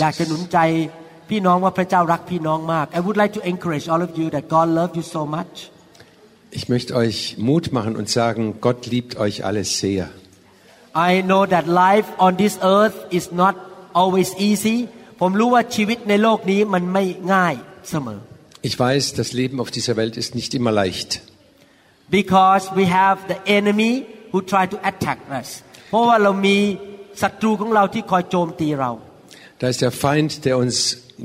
อยากจะหนุนใจพี่น้องว่าพระเจ้ารักพี่น้องมาก I would like to encourage all of you that God loves you so much Ich möchte euch Mut machen und sagen, Gott liebt euch alle sehr. I know that life on this earth is not always easy ผมรู้ว่าชีวิตในโลกนี้มันไม่ง่ายเสมอ Ich weiß, das Leben auf dieser Welt ist nicht immer leicht, because we have the enemy who try to attack us เพราะว่าเรามีศัตรูของเราที่คอยโจมตีเรา Da ist der Feind, der uns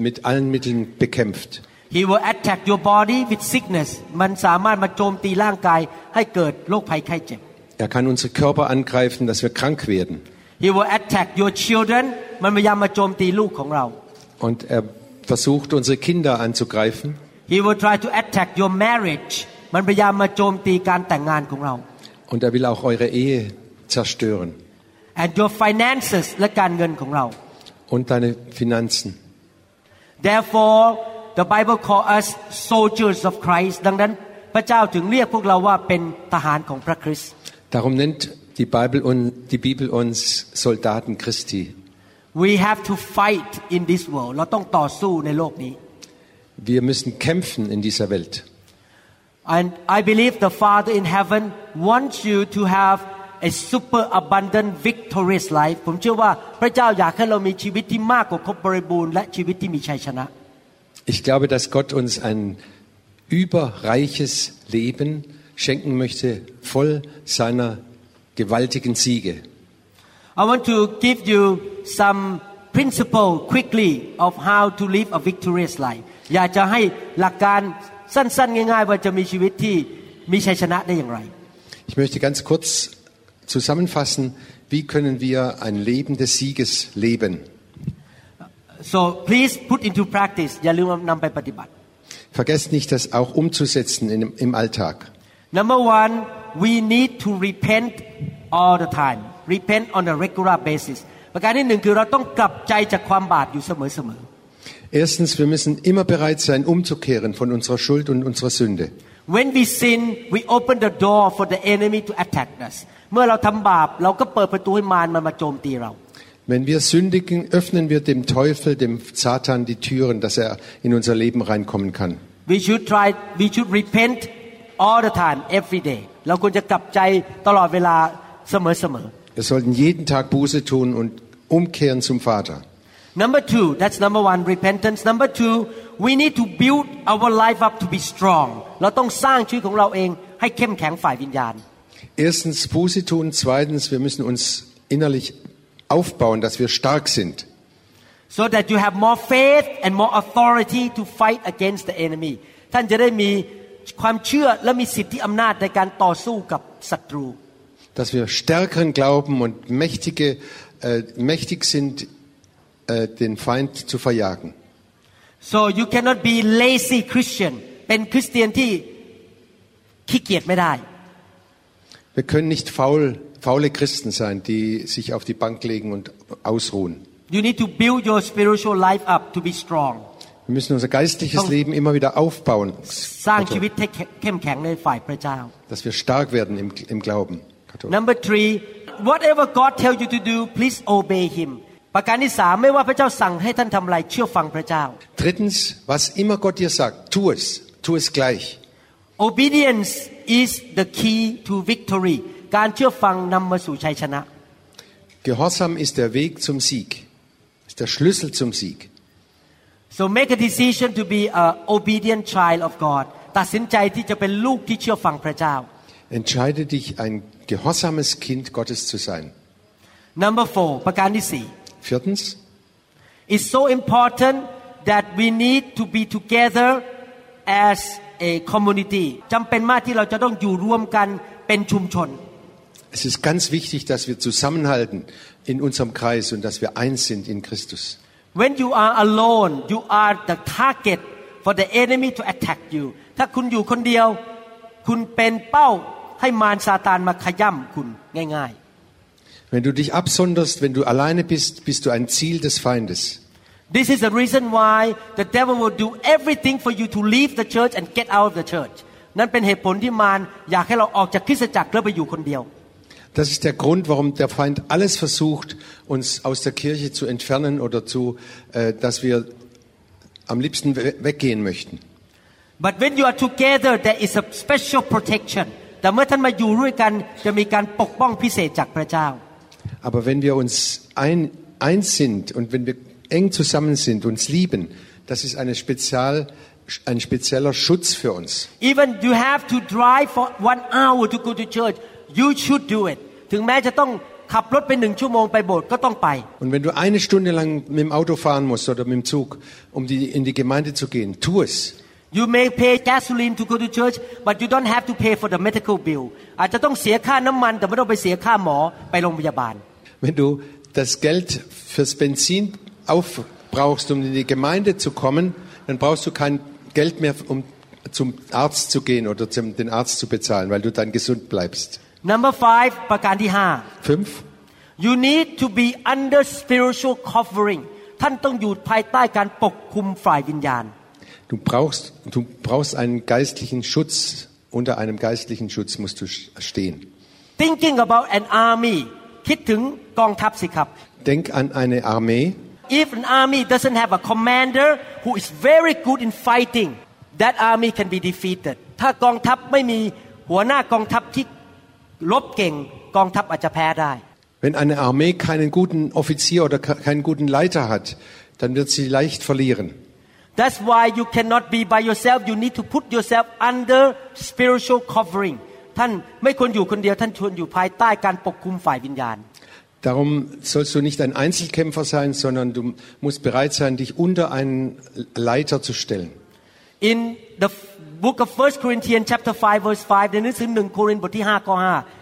mit allen Mitteln bekämpft. He will attack your body with sickness มันสามารถมาโจมตีร่างกายให้เกิดโรคภัยไข้เจ็บ Er kann unsere Körper angreifen, dass wir krank werden. He will attack your children มันพยายามมาโจมตีลูกของเรา Und er versucht, unsere Kinder anzugreifen. He will try to attack your marriage มันพยายามมาโจมตีการแต่งงานของเรา Und er will auch eure Ehe zerstören. and your finances และการเงินของเรา Und deine Finanzen. therefore the Bible call us soldiers of Christ ดังนั้นพระเจ้าถึงเรียกพวกเราว่าเป็นทหารของพระคริสต์ Darum nennt die Bibel, un- die Bibel uns Soldaten Christi. we have to fight in this world เราต้องต่อสู้ในโลกนี้ Wir müssen kämpfen in dieser Welt. and I believe the Father in heaven wants you to have a super abundant victorious life ผมเชื่อว่าพระเจ้าอยากให้เรามีชีวิตที่มากกว่าครบบริบูรณ์และชีวิตที่มีชัยชนะ Ich glaube, dass Gott uns ein überreiches Leben schenken möchte, voll seiner gewaltigen Siege. I want to give you some principle quickly of how to live a victorious life อยากจะให้หลักการสั้นๆ ง่ายๆ ว่าจะมีชีวิตที่มีชัยชนะได้อย่างไร Ich möchte ganz kurz zusammenfassen, wie können wir ein Leben des Sieges leben. so please put into practice อย่าลืมนำไปปฏิบัติ Vergesst nicht, das auch umzusetzen in, im Alltag. number one we need to repent all the time repent on a regular basis ประการที่หนึ่งคือเราต้องกลับใจจากความบาปอยู่เสมอๆ Erstens, wir müssen immer bereit sein, umzukehren von unserer Schuld und unserer Sünde. When we sin, we open the door for the enemy to attack us. เมื่อเราทำบาปเราก็เปิดประตูให้มารมันมาโจมตีเรา Wenn wir sündigen, öffnen wir dem Teufel, dem Satan die Türen, dass er in unser Leben reinkommen kann. We should try, we should repent all the time, every day. เราควรจะกลับใจตลอดเวลาเสมอ Wir sollten jeden Tag Buße tun und umkehren zum Vater. ๆ Number two, that's number one, repentance. Number two, we need to build our life up to be strong. เราต้องสร้างชีวิตของเราเองให้เข้มแข็งฝ่ายวิญญาณ Erstens Buße tun, zweitens wir müssen uns innerlich aufbauen, dass wir stark sind, so that you have more faith and more authority to fight against the enemy ท่านจะได้มีความเชื่อและมีสิทธิอำนาจในการต่อสู้กับศัตรู dass wir stärkeren Glauben und mächtige, äh, mächtig sind, äh, den Feind zu verjagen. so you cannot be lazy Christian เป็นคริสเตียนที่ขี้เกียจไม่ได้ Wir können nicht faul, faule Christen sein, die sich auf die Bank legen und ausruhen. you need to build your spiritual life up to be strong Wir müssen unser geistliches Leben immer wieder aufbauen, สร้างชีวิตให้เข้มแข็งในฝ่ายพระเจ้า dass wir stark werden im, im Glauben. number three whatever God tell you to do please obey Him ประการที่สามไม่ว่าพระเจ้าสั่งให้ท่านทำอะไรเชื่อฟังพระเจ้า Drittens, was immer Gott dir sagt, tu es, tu es gleich. Obedience is the key to victory การเชื่อฟังนำมาสู่ชัยชนะ Gehorsam ist der Weg zum Sieg, ist der Schlüssel zum Sieg. so make a decision to be a obedient child of God ตัดสินใจที่จะเป็นลูกที่เชื่อฟังพระเจ้า Entscheide dich, ein gehorsames Kind Gottes zu sein. number four ประการที่สี่ Viertens, it's so important that we need to be together as a community จำเป็นมากที่เราจะต้องอยู่ร่วมกันเป็นชุมชน Es ist ganz wichtig, dass wir zusammenhalten in unserem Kreis und dass wir eins sind in Christus. When you are alone, you are the target for the enemy to attack you. ถ้าคุณอยู่คนเดียว คุณเป็นเป้าให้มารซาตานมาขย่ำคุณง่าย Wenn du dich absonderst, wenn du alleine bist, bist du ein Ziel des Feindes. ๆ This is the reason why the devil will do everything for you to leave the church and get out of the church นั่นเป็นเหตุผลที่มารอยากให้เราออกจากคริสตจักรแล้วไปอยู่คนเดียว Das ist der Grund, warum der Feind alles versucht, uns aus der Kirche zu entfernen oder zu, äh, dass wir am liebsten we- weggehen möchten. But when you are together there is a special protection แต่เมื่อท่านมาอยู่ด้วยกันจะมีการปกป้องพิเศษจากพระเจ้า Aber wenn wir uns ein, eins sind und wenn wir eng zusammen sind, uns lieben, das ist eine Spezial, ein spezieller Schutz für uns. Even you have to drive for one hour to go to church you should do it ถึงแม้จะต้องขับรถไปหนึ่งชั่วโมงไปโบสถ์ก็ต้องไป Und wenn du eine Stunde lang mit dem Auto fahren musst oder mit dem Zug, um die, in die Gemeinde zu gehen, tu es. You may pay gasoline to go to church but you don't have to pay for the medical bill อาจจะต้องเสียค่าน้ำมัน แต่ไม่ต้องไปเสียค่าหมอไปโรงพยาบาล Wenn du das Geld fürs Benzin aufbrauchst, um in die Gemeinde zu kommen, dann brauchst du kein Geld mehr, um zum Arzt zu gehen oder zum, den Arzt zu bezahlen, weil du dann gesund bleibst. Number five ประการที่ห้า Fünf. You need to be under spiritual covering ท่านต้องอยู่ภายใต้การปกคุมฝ่ายวิญญาณ Du brauchst, du brauchst einen geistlichen Schutz. Unter einem geistlichen Schutz musst du stehen. Thinking about an army คิดถึงกองทัพสิครับ Denk an eine Armee. If an army doesn't have a commander who is very good in fighting that army can be defeated ถ้ากองทัพไม่มีหัวหน้ากองทัพที่รบเก่งกองทัพอาจจะแพ้ได้ Wenn eine Armee keinen guten Offizier oder ke- keinen guten Leiter hat, dann wird sie leicht verlieren. That's why you cannot be by yourself you need to put yourself under spiritual covering ท่านไม่ควรอยู่คนเดียวท่านควรอยู่ภายใต้การปกคุมฝ่ายวิญญาณ Darum sollst du nicht ein Einzelkämpfer sein, sondern du musst bereit sein, dich unter einen Leiter zu stellen. In the book of 1 Corinthians chapter 5 verse 5ในหนังสือ1โครินธ์บทที่5ข้อ5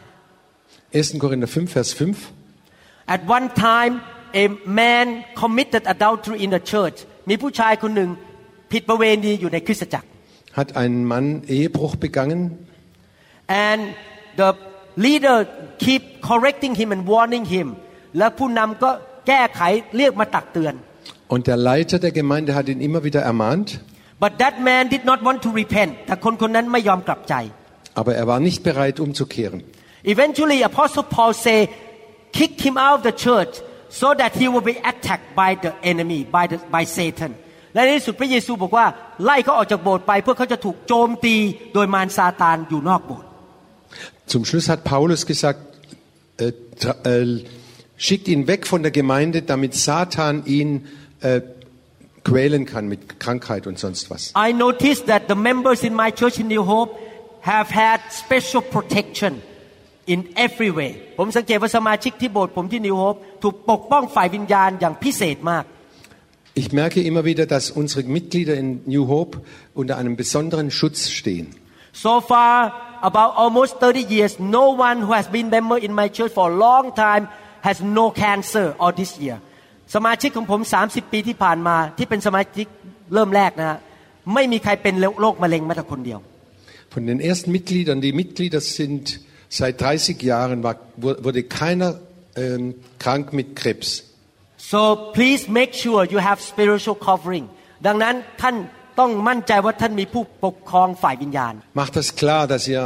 1. Korinther 5, Vers 5. At one time a man committed adultery in the church มีผู้ชายคนหนึ่งผิดประเวณีอยู่ในคริสตจักร Hat ein Mann Ehebruch begangen and the leader keep correcting him and warning him และผู้นำก็แก้ไขเรียกมาตักเตือน und der Leiter der Gemeinde hat ihn immer wieder ermahnt, but that man did not want to repent แต่คนคนนั้นไม่ยอมกลับใจ aber er war nicht bereit umzukehren. eventually apostle paul say kick him out of the church so that he will be attacked by the enemy by the by satan และในที่สุดพระเยซูบอกว่าไล่เขาออกจากโบสถ์ไปเพื่อเขาจะถูกโจมตีโดยมารซาตานอยู่นอกโบสถ์ Zum Schluss hat Paulus gesagt, äh, tra- äh, schickt ihn weg von der Gemeinde, damit Satan ihn äh, quälen kann mit Krankheit und sonst was. I noticed that the members in my church in New Hope have had special protection in every way ผมสังเกตว่าสมาชิกที่โบสถ์ผมที่ New Hope ถูกปกป้องฝ่ายวิญญาณอย่างพิเศษมาก Ich merke immer wieder, dass unsere Mitglieder in New Hope unter einem besonderen Schutz stehen. So far about almost 30 years no one who has been member in my church for a long time has no cancer or this year สมาชิกของผม 30 ปีที่ผ่านมาที่เป็นสมาชิกเริ่มแรกนะฮะไม่มีใครเป็นโรคมะเร็งแม้แต่คนเดียว Von den ersten Mitgliedern, die Mitglieder sind seit 30 Jahren, war, wurde keiner ähm, krank mit Krebs. so please make sure you have spiritual covering ดังนั้นท่าน ต้องมั่นใจว่าท่านมีผู้ปกครองฝ่ายวิญญาณ Macht das klar, dass ihr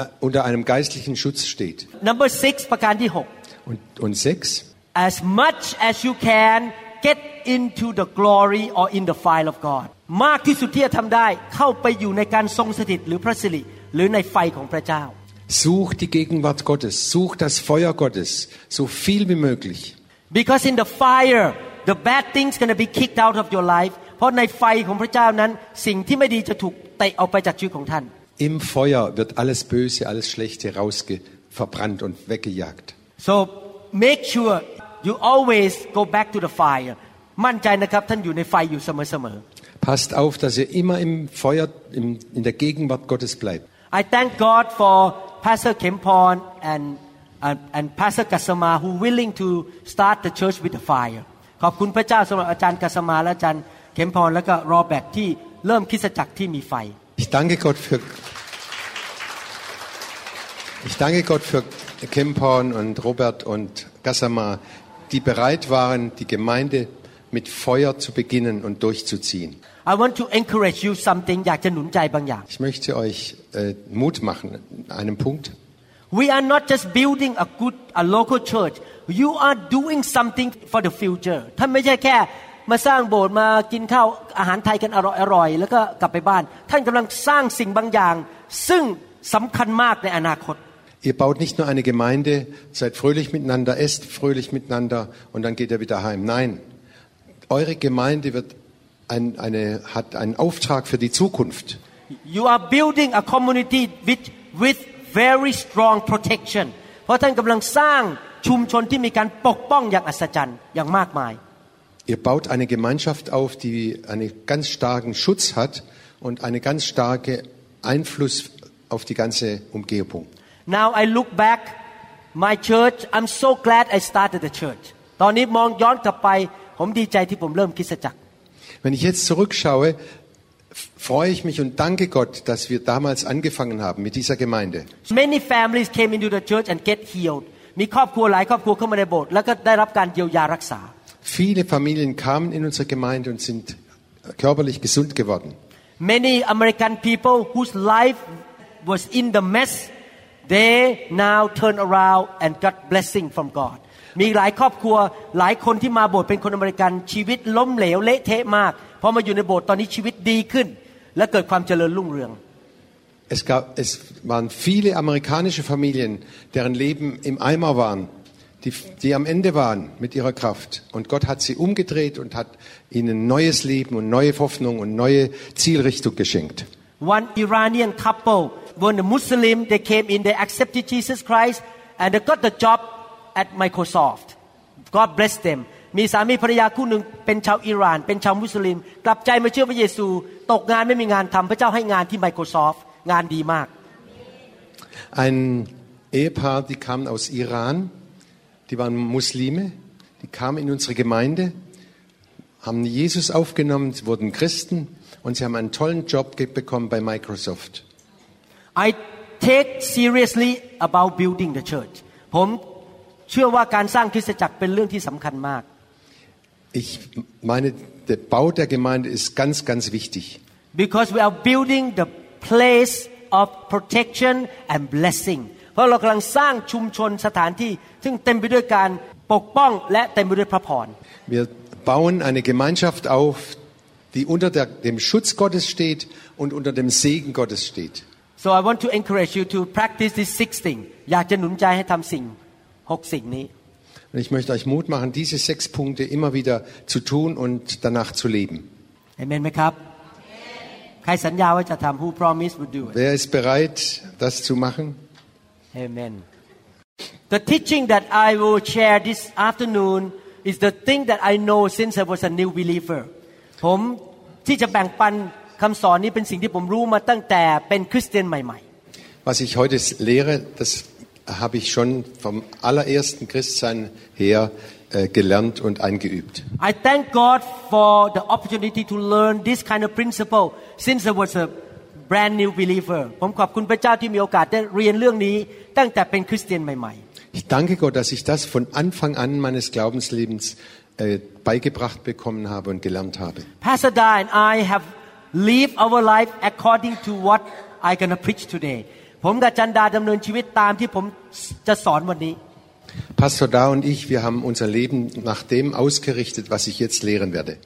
äh, unter einem geistlichen Schutz steht. number six ประการที่หก Und, und sechs, as much as you can get into the glory or in the fire of God มากที่สุดที่จะทำได้เข้าไปอยู่ในการทรงสถิตหรือพระสิริหรือในไฟของพระเจ้า such die Gegenwart Gottes, such das Feuer Gottes, so viel wie möglich. because in the fire the bad things gonna be kicked out of your life เพราะในไฟของพระเจ้านั้น สิ่งที่ไม่ดีจะถูกเตะออกไปจากชีวิตของท่าน Im Feuer wird alles Böse, alles Schlechte rausge verbrannt und weggejagt. so make sure you always go back to the fire มั่นใจนะครับท่านอยู่ในไฟอยู่เสมอ Passt auf, dass ihr immer im Feuer, im, in der Gegenwart Gottes bleibt. I thank God for Pastor Kempon and and, and Pastor Kasama who willing to start the church with the fire ขอบคุณพระเจ้าสำหรับอาจารย์กัสมาและอาจารย์ เข็มพรและก็รอแบตที่เริ่มคริดจักรที่มีไฟ Ich danke Gott für ich danke Gott für Kempon und Robert und Gassama, die bereit waren, die Gemeinde mit Feuer zu beginnen und durchzuziehen. I want to encourage you something อยากจะหนุนใจบางอย่าง Ich möchte euch äh, Mut machen an einem Punkt. We are not just building a good a local church you are doing something for the future ท่านไม่ใช่แค่ มาสร้างโบสถ์มากินข้าวอาหารไทยกันอร่อยอร่อยแล้วก็กลับไปบ้าน ท่านกำลังสร้างสิ่งบางอย่าง ซึ่งสำคัญมากในอนาคต Ihr baut nicht nur eine Gemeinde, seid fröhlich miteinander, esst fröhlich miteinander und dann geht ihr wieder heim. Nein, eure Gemeinde wird ein, eine, hat einen Auftrag für die Zukunft. You are building a community with with very strong protection เพราะท่านกำลังสร้างชุมชนที่มีการปกป้องอย่างอัศจรรย์อย่างมากมาย Ihr baut eine Gemeinschaft auf, die einen ganz starken Schutz hat und einen ganz starken Einfluss auf die ganze Umgebung. Now I look back my church I'm so glad I started the church ตอนนี้มองย้อนกลับไป ผมดีใจที่ผมเริ่มคริสตจักร Wenn ich jetzt zurückschaue, f- freue ich mich und danke Gott, dass wir damals angefangen haben mit dieser Gemeinde. Many families came into the church and get healed มีครอบครัวหลายครอบครัวเข้ามาในโบสถ์แล้วก็ได้รับการเยียวยารักษา Viele Familien kamen in unsere Gemeinde und sind körperlich gesund geworden. Many American people whose life was in the mess they now turn around and got blessing from God มีหลายครอบครัวหลายคนที่มาโบสถ์เป็นคนอเมริกันชีวิตล้มเหลวเละเทะมากพอมาอยู่ในโบสถ์ตอนนี้ชีวิตดีขึ้น และเกิดความเจริญรุ่งเรือง Es, gab, es waren viele amerikanische Familien, deren Leben im Eimer waren, die, die am Ende waren mit ihrer Kraft. Und Gott hat sie umgedreht und hat ihnen neues Leben und neue Hoffnung und neue Zielrichtung geschenkt. One Iranian couple when the Muslim they came in they accepted Jesus Christ and they got the job at Microsoft God bless them มีสามีภรรยาคู่หนึ่งเป็นชาวอิหร่าน เป็นชาวมุสลิม กลับใจมาเชื่อพระเยซู ตกงานไม่มีงานทำพระเจ้าให้งานที่ Microsoft งานดีมาก Ein Ehepaar, die kamen aus Iran, die waren Muslime, die kamen in unsere Gemeinde, haben Jesus aufgenommen, sie wurden Christen und sie haben einen tollen Job ge- bekommen bei Microsoft. I take seriously about building the church ผมเชื่อว่าการสร้างคริสตจักรเป็นเรื่องที่สำคัญมาก Ich meine, der Bau der Gemeinde ist ganz, ganz wichtig. because we are building the place of protection and blessing เพราะเรากำลังสร้างชุมชนสถานที่ ซึ่งเต็มไปด้วยการปกป้องและเต็มไปด้วยพระพร Wir bauen eine Gemeinschaft auf, die unter der, dem Schutz Gottes steht und unter dem Segen Gottes steht. so I want to encourage you to practice this six thing อยากจะหนุนใจให้ทำสิ่งหกสิ่งนี้ Und ich möchte euch Mut machen, diese sechs Punkte immer wieder zu tun und danach zu leben. เอเมนไหมครับ ใครสัญญาว่าจะทำ who promise would do it Wer ist bereit, das zu machen? Amen. The teaching that I will share this afternoon is the thing that I know since I was a new believer. ผมที่จะแบ่งปันคำสอนนี้เป็นสิ่งที่ผมรู้มาตั้งแต่เป็นคริสเตียนใหม่ Was ich heute lehre, das habe ich schon vom allerersten Christsein her äh, gelernt und eingeübt. I thank God for the opportunity to learn this kind of principle since I was a brand new believer ผมขอบคุณพระเจ้าที่มีโอกาสได้เรียนเรื่องนี้ตั้งแต่เป็นคริสเตียนใหม่ Ich danke Gott, dass ich das von Anfang an meines Glaubenslebens äh, beigebracht bekommen habe und gelernt habe. Pastor Da and I have lived our life according to what I gonna preach today. ผมกับจันดาดำเนินชีวิตตามที่ผมจะสอนวันนี้ Pastor Da und ich, wir haben unser Leben nach dem ausgerichtet, was ich jetzt lehren werde.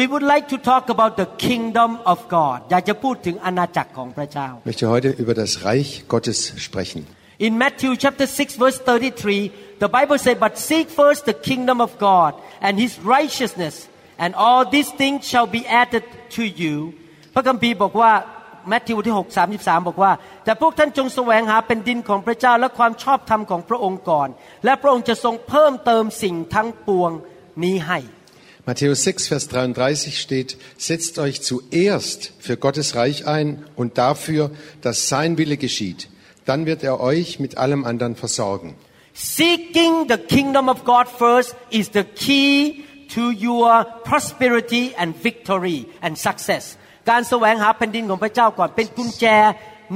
We would like to talk about the kingdom of God อยากจะพูดถึงอาณาจักรของพระเจ้า Ich möchte heute über das Reich Gottes sprechen. In Matthew chapter 6 verse 33, the Bible says, But seek first the kingdom of God and his righteousness, and all these things shall be added to you. พระคัมภีร์บอกว่าแมทธิวที่6 33 บอกว่า แต่พวกท่านจงแสวงหาเป็นดินของพระเจ้าและความชอบธรรมของพระองค์ก่อน และพระองค์จะทรงเพิ่มเติมสิ่งทั้งปวงนี้ให้ Matthäus 6, Vers 33 steht, setzt euch zuerst für Gottes Reich ein und dafür, dass sein Wille geschieht. Dann wird er euch mit allem anderen versorgen. seeking the kingdom of God first is the key to your prosperity and victory and success การแสวงหาแผ่นดินของพระเจ้าก่อนเป็นกุญแจ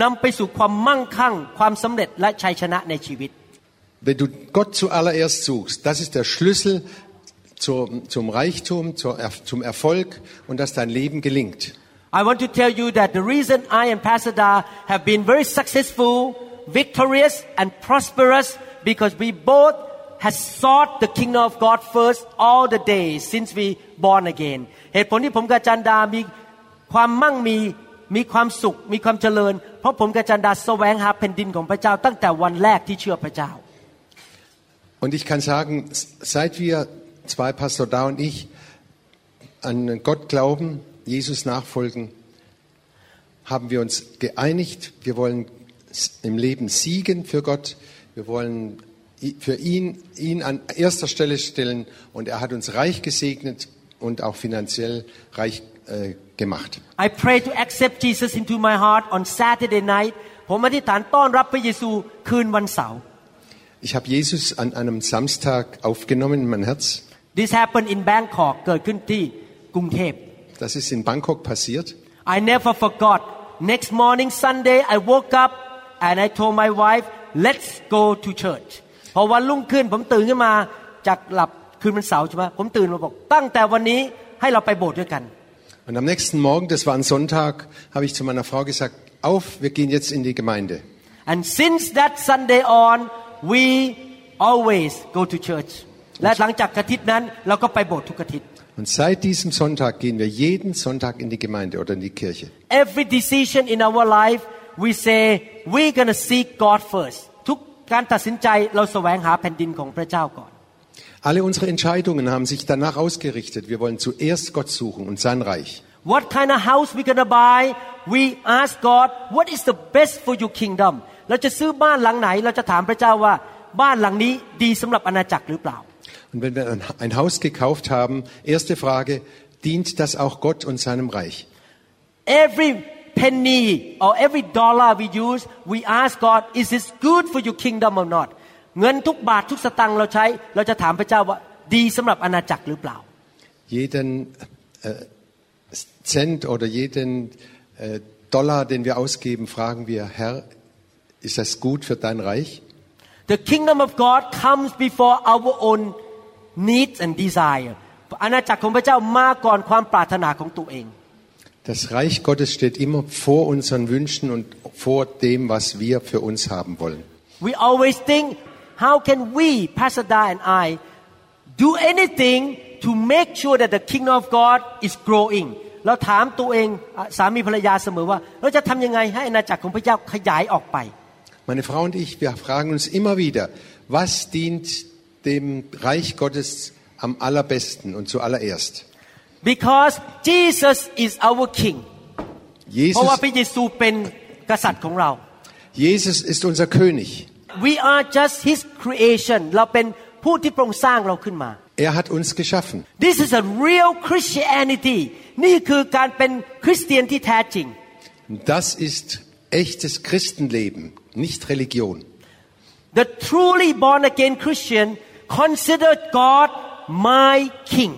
นำไปสู่ความมั่งคั่ง ความสำเร็จและชัยชนะในชีวิต Wenn du Gott zuallererst suchst, das ist der Schlüssel zur, zum Reichtum, zur, zum Erfolg und dass dein Leben gelingt. I want to tell you that the reason I and Pastor Da have been very successful, victorious, and prosperous because we both has sought the kingdom of God first all the days since we born again เหตุผลที่ผมกับอาจารย์ดามีความมั่งมีมีความสุข มีความเจริญ เพราะผมกับอาจารย์ดาแสวงหาแผ่นดินของพระเจ้าตั้งแต่วันแรกที่เชื่อพระเจ้า Und ich kann sagen, seit wir zwei Pastor Da und ich an Gott glauben, Jesus nachfolgen, haben wir uns geeinigt. Wir wollen im Leben siegen für Gott. Wir wollen für ihn, ihn an erster Stelle stellen. Und er hat uns reich gesegnet und auch finanziell reich äh, gemacht. I pray to accept Jesus into my heart on Saturday night ผมอธิษฐานต้อนรับพระเยซูคืนวันเสาร์ Ich habe Jesus an einem Samstag aufgenommen in mein Herz. This happened in Bangkok เกิดขึ้นที่กรุงเทพ Das ist in Bangkok passiert. I never forgot next morning Sunday I woke up and I told my wife let's go to church พอวันรุ่งขึ้นผมตื่นขึ้นมาจากหลับคืนวันเสาร์ใช่ไหมผมตื่นมาบอก ตั้งแต่วันนี้ให้เราไปโบสถ์ด้วยกัน Und am nächsten Morgen, das war ein Sonntag, habe ich zu meiner Frau gesagt, auf, wir gehen jetzt in die Gemeinde. and since that Sunday on we always go to church และหลังจากอาทิตย์นั้นเราก็ไปโบสถ์ทุกอาทิตย์ Und seit diesem Sonntag gehen wir jeden Sonntag in die Gemeinde oder in die Kirche. every decision in our life we say we're gonna seek God first ทุกการตัดสินใจเราแสวงหาแผ่นดินของพระเจ้าก่อน Alle unsere Entscheidungen haben sich danach ausgerichtet. Wir wollen zuerst Gott suchen und sein Reich. What kind of house we gonna buy? We ask God, what is the best for your kingdom? เราจะซื้อบ้านหลังไหน เราจะถามพระเจ้าว่าบ้านหลังนี้ดีสำหรับอาณาจักรหรือเปล่า Und wenn wir ein- ein Haus gekauft haben, erste Frage, dient das auch Gott und seinem Reich? Every penny or every dollar we use, we ask God, is this good for your kingdom or not? เงินทุกบาททุกสตังค์เราใช้ เราจะถามพระเจ้าว่า ดีสำหรับอาณาจักรหรือเปล่า Jeden äh, Cent oder jeden äh, Dollar, den wir ausgeben, fragen wir, Herr, ist das gut für dein Reich? The kingdom of God comes before our own needs and desire อาณาจักรของพระเจ้ามาก่อนความปรารถนาของตัวเอง Das Reich Gottes steht immer vor unseren Wünschen und vor dem, was wir für uns haben wollen. We always think, how can we, Pastor Da and I, do anything to make sure that the kingdom of God is growing เราถามตัวเองอ่ะสามีภรรยาเสมอว่า เราจะทำยังไงให้อาณาจักรของพระเจ้าขยายออกไป Meine Frau und ich, wir fragen uns immer wieder, was dient dem Reich Gottes am allerbesten und zuallererst? because Jesus is our king เพราะว่า Jesus, พระเยซูเป็นกษัตริย์ของเรา Jesus ist unser König. we are just his creation เราเป็นผู้ที่พระองค์สร้างเราขึ้นมา Er hat uns geschaffen. This is a real Christianity นี่คือการเป็นคริสเตียนที่แท้จริง Das ist echtes Christenleben, nicht Religion. The truly born again Christian consider God my king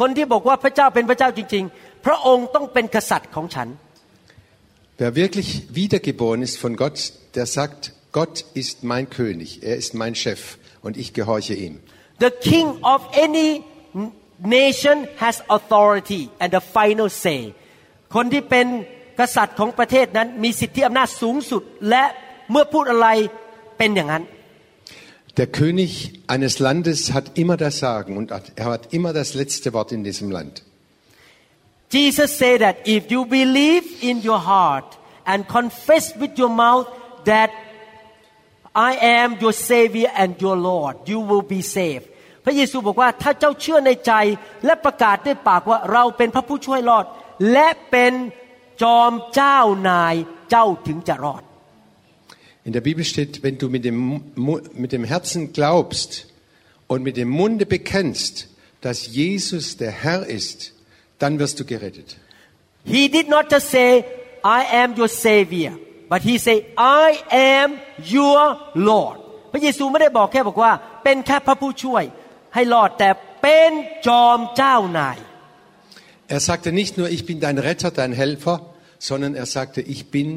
คนที่บอกว่าพระเจ้าเป็นพระเจ้าจริง ๆ พระองค์ต้องเป็นกษัตริย์ของฉัน Wer wirklich wiedergeboren ist von Gott, der sagt, Gott ist mein König, er ist mein Chef und ich gehorche ihm. The king of any nation has authority and the final say คนที่เป็นกษัตริย์ของประเทศนั้น มีสิทธิอำนาจสูงสุด และเมื่อพูดอะไรเป็นอย่างนั้น Der König eines Landes hat immer das Sagen und hat- er hat immer das letzte Wort in diesem Land. Jesus said that if you believe in your heart and confess with your mouth that I am your Savior and your Lord you will be saved พระเยซูบอกว่าถ้าเจ้าเชื่อในใจและประกาศด้วยปากว่าเราเป็นพระผู้ช่วยรอด และเป็นจอมเจ้านายเจ้าถึงจะรอด In der Bibel steht, wenn du mit dem, Mu- mit dem Herzen glaubst und mit dem Munde bekennst, dass Jesus der Herr ist, dann wirst du gerettet. He did not just say I am your Savior but he said I am your Lord พระเยซูไม่ได้บอกแค่บอกว่า เป็นแค่พระผู้ช่วย ให้รอดแต่เป็นจอมเจ้านาย Er sagte nicht nur, ich bin dein Retter, dein Helfer, sondern er sagte, ich bin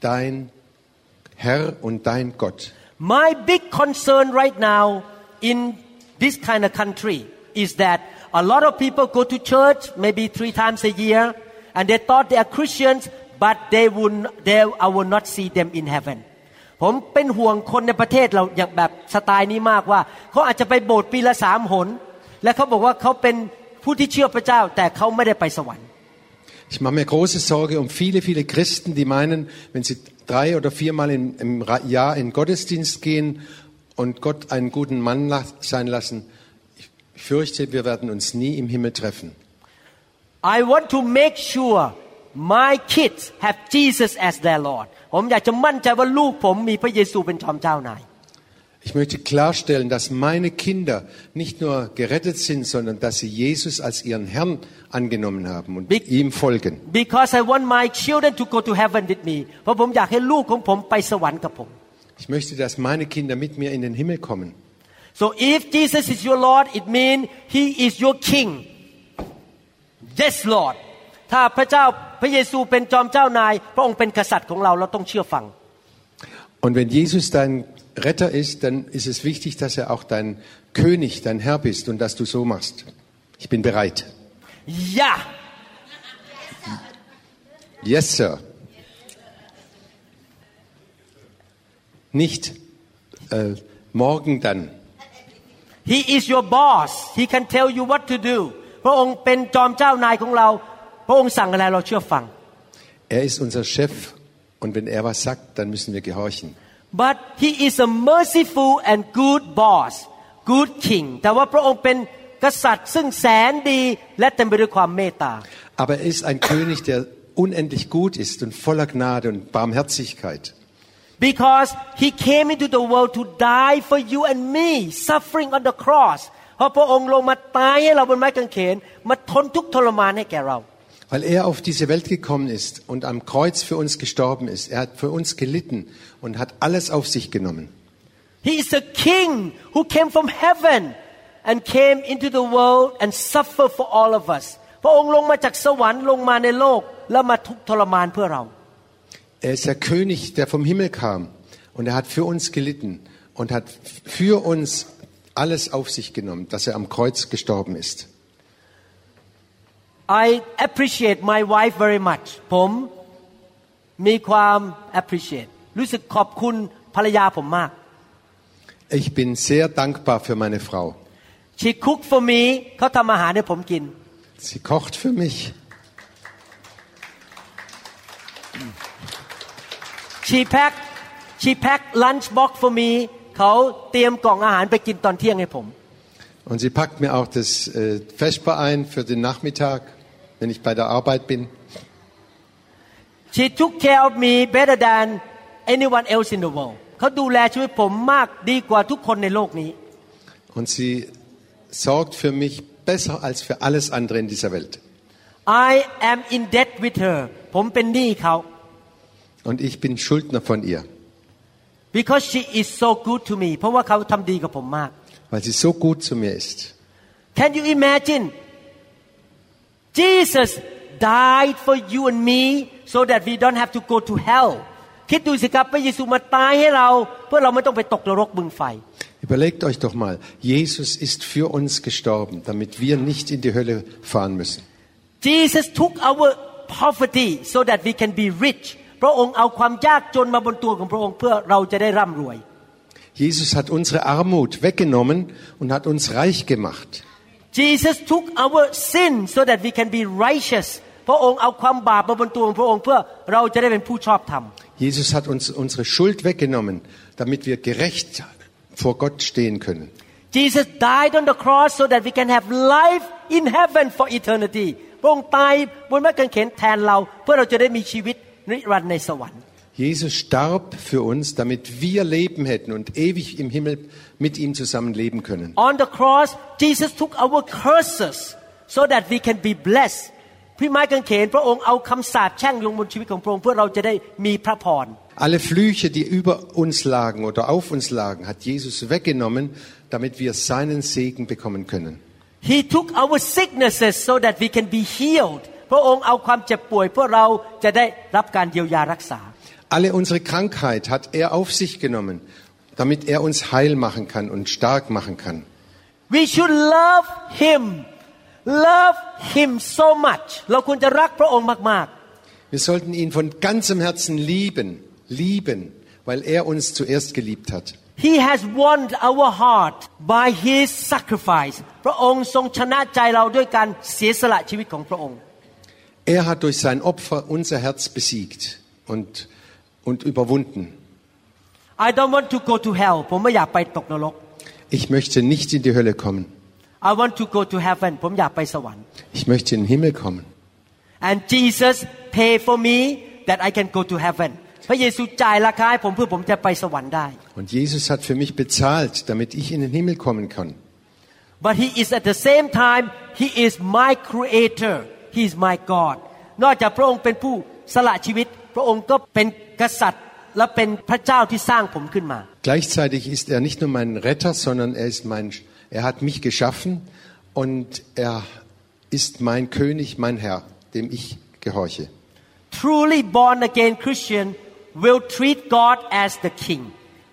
dein Herr und dein Gott. My big concern right now in this kind of country is that a lot of people go to church maybe three times a year and they thought they are Christians but they would they I will not see them in heaven ผมเป็นห่วงคนในประเทศเราอย่างแบบสไตล์นี้มากว่าเขาอาจจะไปโบสถ์ปีละสามหน และเขาบอกว่าเขาเป็นผู้ที่เชื่อพระเจ้าแต่เขาไม่ได้ไปสวรรค์ Ich mache mir große Sorge um viele, viele Christen, die meinen, wenn sie drei oder viermal im, im Ra- Jahr in den Gottesdienst gehen und Gott einen guten Mann la sein lassen, ich fürchte, wir werden uns nie im Himmel treffen. I want to make sure my kids have Jesus as their Lord ผมอยากจะมั่นใจว่าลูกผมมีพระเยซูเป็นจอมเจ้านาย Ich möchte klarstellen, dass meine Kinder nicht nur gerettet sind, sondern dass sie Jesus als ihren Herrn angenommen haben und Big- ihm folgen. because I want my children to go to heaven with me เพราะผมอยากให้ลูกของผมไปสวรรค์กับผม Ich möchte, dass meine Kinder mit mir in den Himmel kommen. so if Jesus is your Lord it means he is your king yes Lord ถ้าพระเจ้าพระเยซูเป็นจอมเจ้านาย พระองค์เป็นกษัตริย์ของเราเราต้องเชื่อฟัง Und wenn Jesus dein Retter ist, dann ist es wichtig, dass er auch dein König, dein Herr bist und dass du so machst. Ich bin bereit. ja Yes, Sir. Nicht äh, morgen dann. he is your boss he can tell you what to do พระองค์เป็นจอมเจ้านายของเรา พระองค์สั่งอะไรเราเชื่อฟัง Er ist unser Chef und wenn er was sagt, dann müssen wir gehorchen. but he is a merciful and good boss good king แต่ว่าพระองค์เป็นกษัตริย์ซึ่งแสนดีและเต็มไปด้วยความเมตตา Aber er ist ein König, der unendlich gut ist und voller Gnade und Barmherzigkeit. because he came into the world to die for you and me suffering on the cross เพราะพระองค์ลงมาตายให้เราบนไม้กางเขน มาทนทุกข์ทรมานให้แก่เรา Weil er auf diese Welt gekommen ist und am Kreuz für uns gestorben ist. Er hat für uns gelitten und hat alles auf sich genommen. he is a king who came from heaven and came into the world and suffered for all of us พระองค์ลงมาจากสวรรค์ลงมาในโลก แล้วมาทุกข์ทรมานเพื่อเรา Er ist der König, der vom Himmel kam und er hat für uns gelitten und hat für uns alles auf sich genommen, dass er am Kreuz gestorben ist. I appreciate my wife very much ผมมีความ appreciate รู้สึกขอบคุณภรรยาผมมาก Ich bin sehr dankbar für meine Frau. she cook for me เขาทำอาหารให้ผมกิน Sie kocht für mich. she pack she pack lunch box for me เขาเตรียมกล่องอาหารไปกินตอนเที่ยงให้ผม Und sie packt mir auch das äh, Vesper ein für den Nachmittag, wenn ich bei der Arbeit bin. she took care of me better than anyone else in the world เขาดูแลชีวิตผมมากดีกว่าทุกคนในโลกนี้ Und sie sorgt für mich besser als für alles andere in dieser Welt. I am in debt with her ผมเป็นหนี้เขา Und ich bin Schuldner von ihr, because she is so good to me เพราะว่าเขาทำดีกับผมมาก weil sie so gut zu mir ist. Can you imagine? Jesus died for you and me so that we don't have to go to hell. คิดดูสิครับพระเยซูมาตายให้เรา เพื่อเราไม่ต้องไปตกนรกบึงไฟ Überlegt euch doch mal, Jesus ist für uns gestorben, damit wir nicht in die Hölle fahren müssen. Jesus took our poverty so that we can be rich พระองค์เอาความยากจนมาบนตัวของพระองค์เพื่อเราจะได้ร่ำรวย Jesus hat unsere Armut weggenommen und hat uns reich gemacht. Jesus took our sin so that we can be righteous พระองค์เอาความบาปมาบนตัวของพระองค์เพื่อเราจะได้เป็นผู้ชอบธรรม Jesus hat uns unsere Schuld weggenommen, damit wir gerecht vor Gott stehen können. Jesus died on the cross so that we can have life in heaven for eternity พระองค์ตายบนไม้กางเขนแทนเรา เพื่อเราจะได้มีชีวิตนิรันดร์ในสวรรค์ Jesus starb für uns, damit wir Leben hätten und ewig im Himmel mit ihm zusammen leben können. On the cross Jesus took our curses so that we can be blessed พี่ไม้กางเขนพระองค์เอาคำสาปแช่งลงบนชีวิตของพระองค์เพื่อเราจะได้มีพระพร Alle Flüche, die über uns lagen oder auf uns lagen, hat Jesus weggenommen, damit wir seinen Segen bekommen können. He took our sicknesses so that we can be healed พระองค์เอาความเจ็บป่วยเพื่อเราจะได้รับการเยียวยารักษา Alle unsere Krankheit hat er auf sich genommen, damit er uns heil machen kann und stark machen kann. We should love him love him so much เราควรจะรักพระองค์มาก Wir sollten ihn von ganzem Herzen lieben, lieben, weil er uns zuerst geliebt hat.ๆ He has won our heart by his sacrifice พระองค์ทรงชนะใจเราด้วยการเสียสละชีวิตของพระองค์ Er hat durch sein Opfer unser Herz besiegt und, und überwunden. I don't want to go to hell ผมไม่อยากไปตกนรก Ich möchte nicht in die Hölle kommen. I want to go to heaven ผมอยากไปสวรรค์ Ich möchte in den Himmel kommen. and Jesus pay for me that I can go to heaven พระเยซูจ่ายราคาให้ผมเพื่อผมจะไปสวรรค์ได้ Und Jesus hat für mich bezahlt, damit ich in den Himmel kommen kann. but he is at the same time he is my creator he is my God นอกจากพระองค์เป็นผู้สละชีวิต พระองค์ก็เป็นกษัตริย์ และเป็นพระเจ้าที่สร้างผมขึ้นมา Gleichzeitig ist er nicht nur mein Retter, sondern er ist mein, er hat mich geschaffen und er ist mein König, mein Herr, dem ich gehorche. truly born again Christian will treat God as the king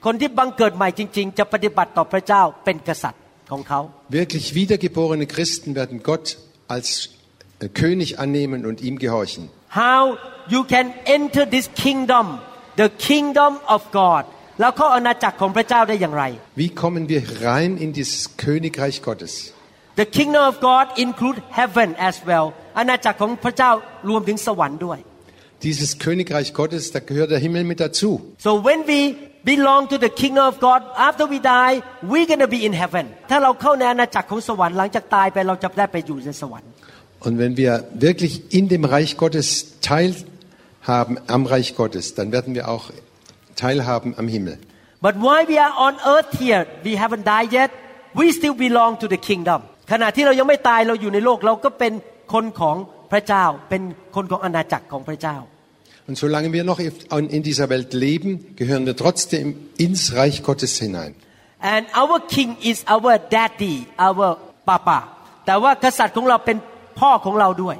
คนที่บังเกิดใหม่จริง ๆ จะปฏิบัติต่อพระเจ้าเป็นกษัตริย์ของเขา Wirklich wiedergeborene Christen werden Gott als äh, König annehmen und ihm gehorchen. how you can enter this kingdom the kingdom of God แล้วเข้าอาณาจักรของพระเจ้าได้อย่างไร Wie kommen wir rein in dieses Königreich Gottes? The kingdom of God include heaven as well อาณาจักรของพระเจ้ารวมถึงสวรรค์ด้วย Dieses Königreich Gottes, da gehört der Himmel mit dazu. so when we belong to the kingdom of God after we die we're gonna be in heaven ถ้าเราเข้าในอาณาจักรของสวรรค์หลังจากตายไปเราจะได้ไปอยู่ในสวรรค์ Und wenn wir wirklich in dem Reich Gottes teilhaben, am Reich Gottes, dann werden wir auch teilhaben am Himmel. but while we are on earth here we haven't died yet we still belong to the kingdom ขณะที่เรายังไม่ตายเราอยู่ในโลกเราก็เป็นคนของพระเจ้า เป็นคนของอาณาจักรของพระเจ้า Und solange wir noch in dieser Welt leben, gehören wir trotzdem ins Reich Gottes hinein. and our king is our daddy our papa แต่ว่ากษัตริย์ของเราเป็นพ่อของเราด้วย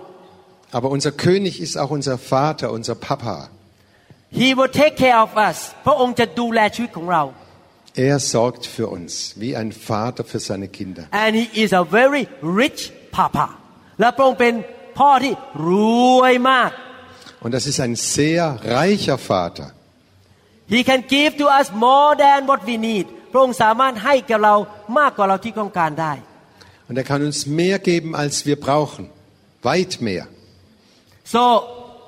Aber unser König ist auch unser Vater, unser Papa. he will take care of us พระองค์จะดูแลชีวิตของเรา Er sorgt für uns, wie ein Vater für seine Kinder. and he is a very rich papa และพระองค์เป็นพ่อที่รวยมาก Und das ist ein sehr reicher Vater. he can give to us more than what we need พระองค์สามารถให้กับเรามากกว่าเราที่ต้องการได้ Und er kann uns mehr geben, als wir brauchen. Weit mehr. so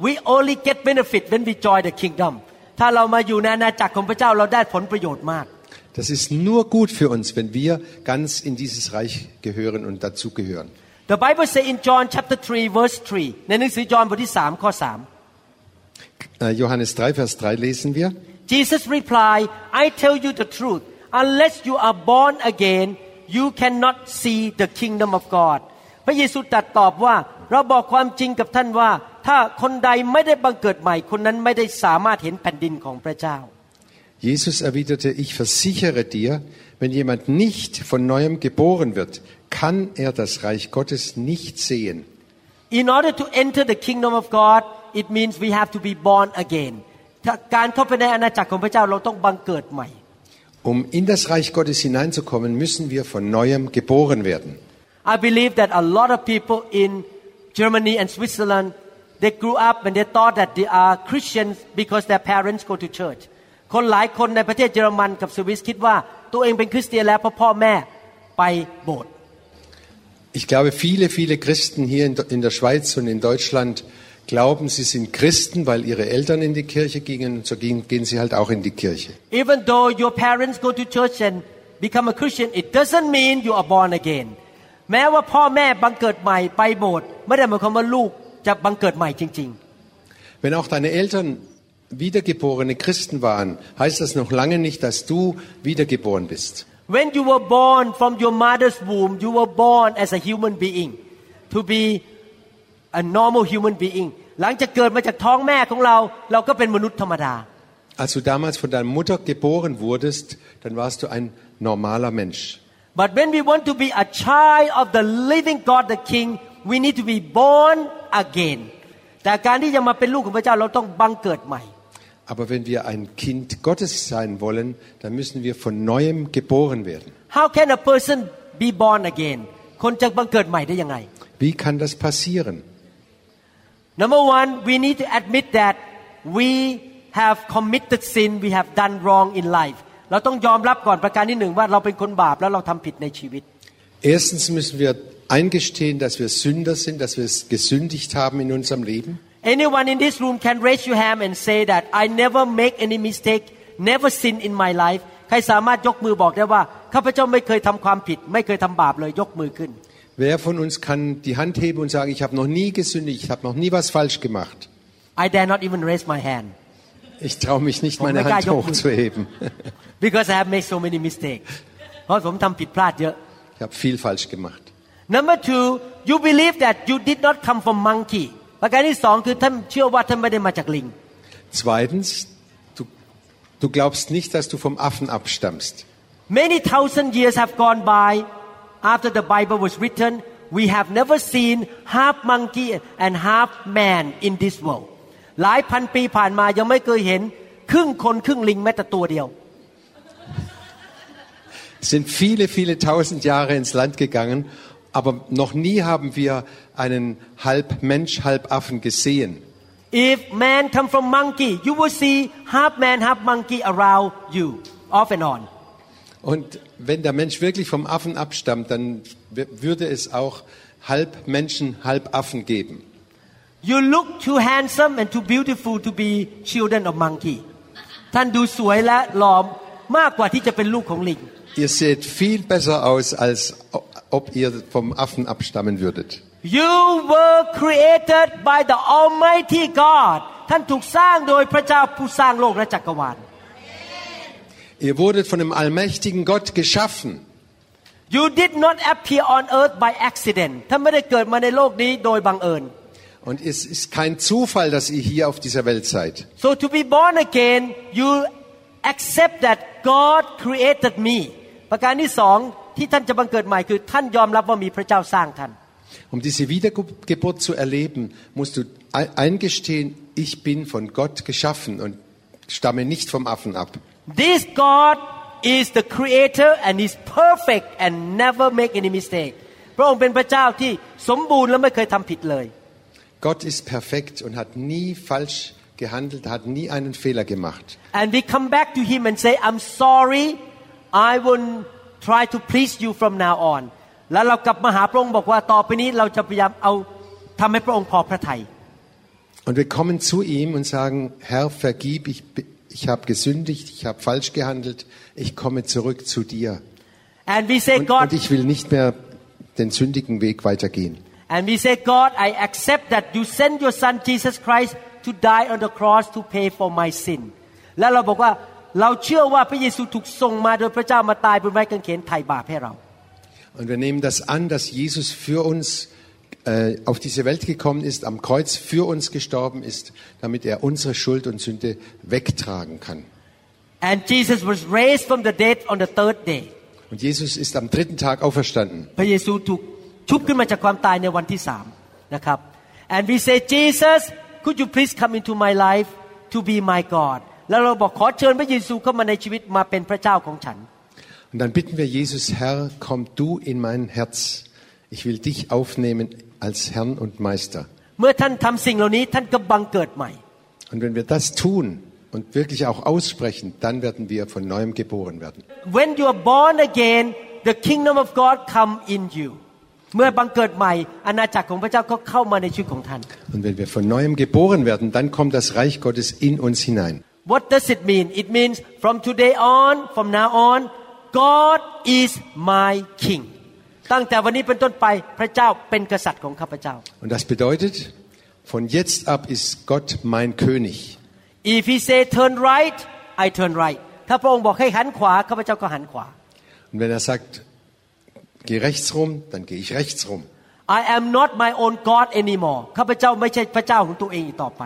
we only get benefit when we join the kingdom ถ้าเรามาอยู่ในอาณาจักรของพระเจ้าเราได้ผลประโยชน์มาก Das ist nur gut für uns, wenn wir ganz in dieses Reich gehören und dazugehören. The Bible say in John chapter 3 verse 3ในหนังสือจอห์นบทที่3ข้อ3 Äh, Johannes 3, Vers 3 lesen wir. Jesus replied I tell you the truth unless you are born again you cannot see the kingdom of God พระเยซูตรัสตอบว่า เราบอกความจริงกับท่านว่า ถ้าคนใดไม่ได้บังเกิดใหม่ คนนั้นไม่ได้สามารถเห็นแผ่นดินของพระเจ้า Jesus erwiderte, ich versichere dir, wenn jemand nicht von neuem geboren wird, kann er das Reich Gottes nicht sehen. In order to enter the kingdom of God it means we have to be born again ถ้าการเข้าไปในอาณาจักรของพระเจ้าเราต้องบังเกิดใหม่ Um in das Reich Gottes hineinzukommen, müssen wir von neuem geboren werden. I believe that a lot of people in Germany and Switzerland they grew up and they thought that they are Christians because their parents go to church คนหลายคนในประเทศเยอรมันกับสวิสคิดว่าตัวเองเป็นคริสเตียนแล้วเพราะพ่อแม่ไปโบสถ์ Ich glaube, viele, viele Christen hier in, in der Schweiz und in Deutschland glauben, sie sind Christen, weil ihre Eltern in die Kirche gingen und so gehen, gehen sie halt auch in die Kirche. Even though your parents go to church and become a Christian it doesn't mean you are born again แม้ว่าพ่อแม่บังเกิดใหม่ไปโบสถ์ไม่ได้หมายความว่าลูกจะบังเกิดใหม่จริง ๆ Wenn auch deine Eltern wiedergeborene Christen waren, heißt das noch lange nicht, dass du wiedergeboren bist. When you were born from your mother's womb, you were born as a human being to be a normal human being หลังจากเกิดมาจากท้องแม่ของเรา เราก็เป็นมนุษย์ธรรมดา Als du damals von deiner Mutter geboren wurdest, dann warst du ein normaler Mensch. but when we want to be a child of the living God the King we need to be born again แต่การที่จะมาเป็นลูกของพระเจ้าเราต้องบังเกิดใหม่ Aber wenn wir ein Kind Gottes sein wollen, dann müssen wir von neuem geboren werden. how can a person be born again คนจะบังเกิดใหม่ได้ยังไง Wie kann das passieren? Number one, we need to admit that we have committed sin, we have done wrong in life. เราต้องยอมรับก่อนประการที่หนึ่งว่าเราเป็นคนบาปแล้วเราทำผิดในชีวิต Erstens müssen wir eingestehen, dass wir Sünder sind, dass wir es gesündigt haben in unserem Leben. Anyone in this room can raise your hand and say that I never make any mistake, never sin in my life. ใครสามารถยกมือบอกได้ว่าข้าพเจ้าไม่เคยทำความผิด ไม่เคยทำบาปเลยยกมือขึ้น Wer von uns kann die Hand heben und sagen, ich habe noch nie gesündigt, ich habe noch nie was falsch gemacht? I dare not even raise my hand Ich traue mich nicht, Oh meine mein Hand Gott, hochzuheben. because I have made so many mistakes เพราะผมทำผิดพลาดเยอะ Ich habe viel falsch gemacht. Number two you believe that you did not come from monkey ประการที่สองคือท่านเชื่อว่าท่านไม่ได้มาจากลิง Zweitens, du, du glaubst nicht, dass du vom Affen abstammst. Many thousand years have gone by after the Bible was written. We have never seen half monkey and half man in this world. หลายพันปีผ่านมายังไม่เคยเห็น ครึ่งคนครึ่งลิงแม้แต่ตัวเดียว Es sind viele, viele tausend Jahre ins Land gegangen, aber noch nie haben wir einen halb Mensch, halb Affen gesehen. If man come from monkey, you will see half man, half monkey around you, off and on. Und wenn der Mensch wirklich vom Affen abstammt, dann w- würde es auch halb Menschen, halb Affen geben. You look too handsome and too beautiful to be children of monkey. ท่านดูสวยและหล่อมากกว่าที่จะเป็นลูกของลิง Ihr seht viel besser aus, als o- ob ihr vom Affen abstammen würdet. You were created by the Almighty God ท่านถูกสร้างโดยพระเจ้าผู้สร้างโลกและจักรวาล Ihr wurdet von dem allmächtigen Gott geschaffen. You did not appear on earth by accident ท่านไม่ได้เกิดมาในโลกนี้โดยบังเอิญ Und es ist kein Zufall, dass ihr hier auf dieser Welt seid. So to be born again you accept that God created me ประการที่สองที่ท่านจะบังเกิดใหม่คือท่านยอมรับว่ามีพระเจ้าสร้างท่าน Um diese Wiedergeburt zu erleben, musst du ei- eingestehen, ich bin von Gott geschaffen und stamme nicht vom Affen ab. This God is the creator and is perfect and never make any mistake พระองค์เป็นพระเจ้าที่สมบูรณ์และไม่เคยทำผิดเลย Gott ist perfekt und hat nie falsch gehandelt, hat nie einen Fehler gemacht. and we come back to him and say I'm sorry I will try to please you from now on แล้วเรากลับมาหาพระองค์บอกว่าต่อไปนี้เราจะพยายามเอาทำให้พระองค์พอพระทัย Und wir kommen zu ihm und sagen, Herr, vergib, ich, bi- ich habe gesündigt, ich habe falsch gehandelt, ich komme zurück zu dir. and we say Und, God und ich will nicht mehr den sündigen Weg weitergehen. and we say God I accept that you sent your son Jesus Christ to die on the cross to pay for my sin แล้วเราบอกว่า เราเชื่อว่าพระเยซูถูกส่งมาโดยพระเจ้ามาตายบนไม้กางเขนไถ่บาปให้เรา Und wir nehmen das an, dass Jesus für uns äh, auf diese Welt gekommen ist, am Kreuz für uns gestorben ist, damit er unsere Schuld und Sünde wegtragen kann. and Jesus was raised from the dead on the third day Und Jesus ist am dritten Tag auferstanden. พระเยซูถูกชุบขึ้นมาจากความตายในวันที่สามนะครับ and we say Jesus could you please come into my life to be my God แล้วเราบอกขอเชิญพระเยซูเข้ามาในชีวิตมาเป็นพระเจ้าของฉัน Und dann bitten wir Jesus, Herr, komm du in mein Herz. Ich will dich aufnehmen als Herrn und Meister. เมื่อท่านทำสิ่งเหล่านี้ท่านก็บังเกิดใหม่ Und wenn wir das tun und wirklich auch aussprechen, dann werden wir von neuem geboren werden. when you are born again the kingdom of God come in you เมื่อบังเกิดใหม่อาณาจักรของพระเจ้าก็เข้ามาในชีวิตของท่าน Und wenn wir von neuem geboren werden, dann kommt das Reich Gottes in uns hinein. What does it mean? It means from today on, from now on, God is my king. ตั้งแต่วันนี้เป็นต้นไปพระเจ้าเป็นกษัตริย์ของข้าพเจ้า Und das bedeutet, von jetzt ab ist Gott mein König. If he say turn right, I turn right. ถ้าพระองค์บอกให้หันขวาข้าพเจ้าก็หันขวา Und wenn er sagt, geh rechts rum, dann gehe ich rechts rum. I am not my own God anymore ข้าพเจ้าไม่ใช่พระเจ้าของตัวเองอีกต่อไป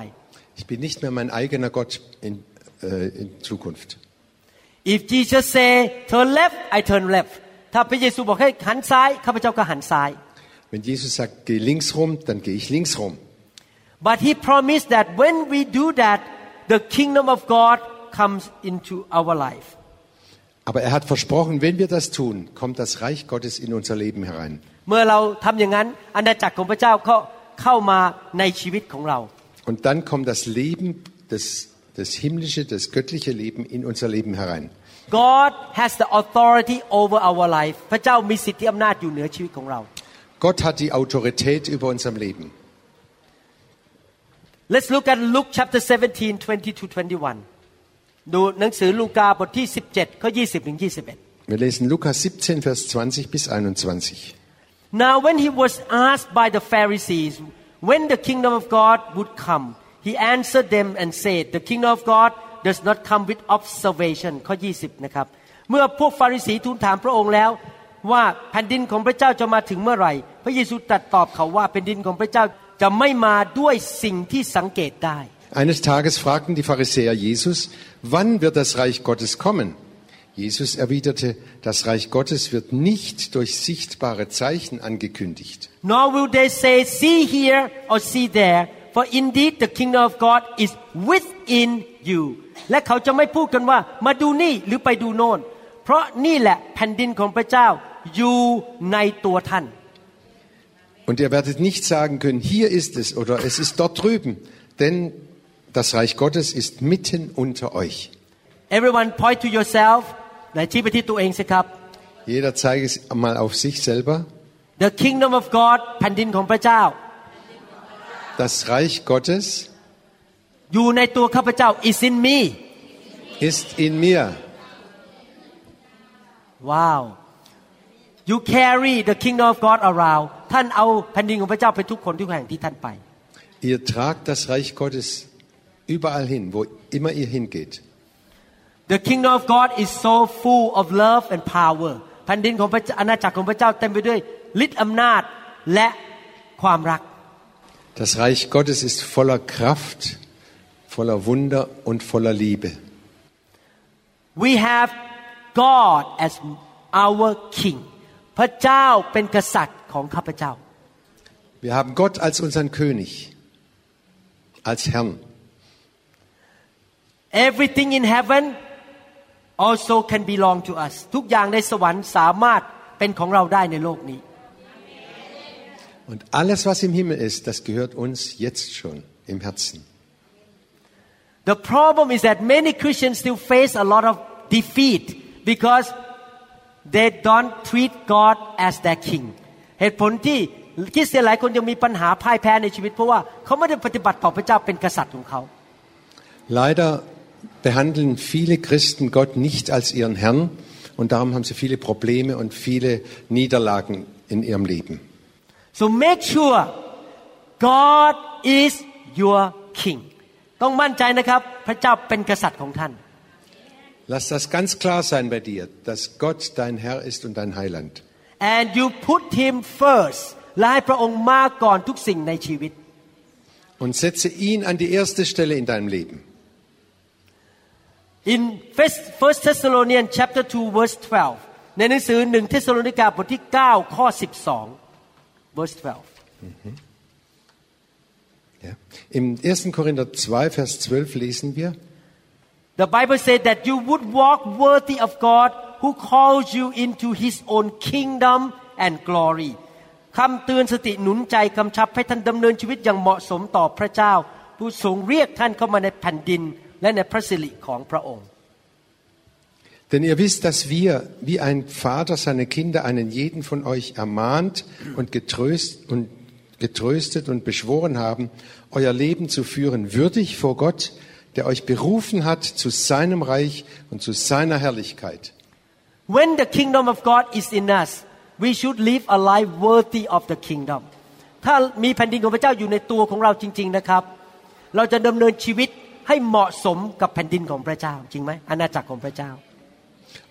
Ich bin nicht mehr mein eigener Gott in, äh, in Zukunft. If Jesus say turn left I turn left ถ้าพระเยซูบอกให้หันซ้ายข้าพเจ้าก็หันซ้าย Wenn Jesus sagt, geh links rum, dann gehe ich links rum. But he promised that when we do that the kingdom of God comes into our life Aber er hat versprochen, wenn wir das tun, kommt das Reich Gottes in unser Leben herein. เมื่อเราทำอย่างนั้นอาณาจักรของพระเจ้าก็เข้ามาในชีวิตของเรา Und dann kommt das Leben, das, das himmlische, das göttliche Leben in unser Leben herein. God has the authority over our life พระเจ้ามีสิทธิอำนาจอยู่เหนือชีวิตของเรา Gott hat die Autorität über unserem Leben. Let's look at Luke chapter 17 20 to 21 ดูหนังสือลูกาบทที่ 17ข้อ20ถึง21 Wir lesen Lukas 17, Vers 20 bis 21. Now when he was asked by the Pharisees when the kingdom of God would come he answered them and said the kingdom of God does not come with observation ข้อ20นะครับเมื่อพวกฟาริสีทูลถามพระองค์แล้ว ว่าแผ่นดินของพระเจ้าจะมาถึงเมื่อไหร่ พระเยซูตรัสตอบเขาว่าแผ่นดินของพระเจ้าจะไม่มาด้วยสิ่งที่สังเกตได้ Eines Tages fragten die Pharisäer Jesus, wann wird das Reich Gottes kommen? Jesus erwiderte, das Reich Gottes wird nicht durch sichtbare Zeichen angekündigt. nor will they say see here or see there for indeed the kingdom of God is within you และเขาจะไม่พูดกันว่ามาดูนี่หรือไปดูโน่น เพราะนี่แหละแผ่นดินของพระเจ้าอยู่ในตัวท่าน Und ihr werdet nicht sagen können, hier ist es oder es ist dort drüben, denn das Reich Gottes ist mitten unter euch. everyone point to yourself ไหนชี้ไปที่ตัวเองสิครับ Jeder zeige es mal auf sich selber. the kingdom of God แผ่นดินของพระเจ้า Das Reich Gottes อยู่ในตัวข้าพเจ้า is in me ist in mir. wow you carry the kingdom of God around ท่านเอาแผ่นดินของพระเจ้าไปทุกคนทุกแห่งที่ท่านไป Ihr tragt das Reich Gottes überall hin, wo immer ihr hingeht. The kingdom of God is so full of love and power แผ่นดินของพระเจ้าอาณาจักรของพระเจ้าเต็มไปด้วยฤทธิ์อำนาจและความรัก Das Reich Gottes ist voller Kraft, voller Wunder und voller Liebe. We have God as our king พระเจ้าเป็นกษัตริย์ของข้าพเจ้า Wir haben Gott als unseren König, als Herrn. Everything in heaven also can belong to us ทุกอย่างในสวรรค์สามารถเป็นของเราได้ในโลกนี้ Und alles, was im Himmel ist, das gehört uns jetzt schon im Herzen. The problem is that many Christians still face a lot of defeat because they don't treat God as their king เหตุผลที่คริสเตียนหลายคนยังมีปัญหาพ่ายแพ้ในชีวิต เพราะว่าเขาไม่ได้ปฏิบัติต่อพระเจ้าเป็นกษัตริย์ของเขา Leider behandeln viele Christen Gott nicht als ihren Herrn und darum haben sie viele Probleme und viele Niederlagen in ihrem Leben. So make sure God is your king ต้องมั่นใจนะครับพระเจ้าเป็นกษัตริย์ของท่าน Lass das ganz klar sein bei dir, dass Gott dein Herr ist und dein Heiland. and you put him first และให้พระองค์มากก่อนทุกสิ่งในชีวิต Und setze ihn an die erste Stelle in deinem Leben. In First, First Thessalonians chapter 2 verse 12 ในหนังสือหนึ่งเทสโลนิกาบทที่9ข้อ12 verse 12 Ja. Im 1. Korinther 2, Vers 12 lesen wir, The Bible said that you would walk worthy of God who calls you into His own kingdom and glory คำเตือนสติหนุนใจกำชับให้ท่านดำเนินชีวิตอย่างเหมาะสมต่อพระเจ้า ผู้ทรงเรียกท่านเข้ามาในแผ่นดิน และในพระสิริของพระองค์ Denn ihr wisst, dass wir, wie ein Vater seine Kinder, einen jeden von euch ermahnt und getröst und getröstet und beschworen haben, euer Leben zu führen, würdig vor Gott, der euch berufen hat zu seinem Reich und zu seiner Herrlichkeit. When the kingdom of God is in us we should live a life worthy of the kingdom ถ้ามีแผ่นดินของพระเจ้าอยู่ในตัวของเราจริง ๆนะครับ เราจะดำเนินชีวิตให้เหมาะสมกับแผ่นดินของพระเจ้า จริงไหมอาณาจักรของพระเจ้า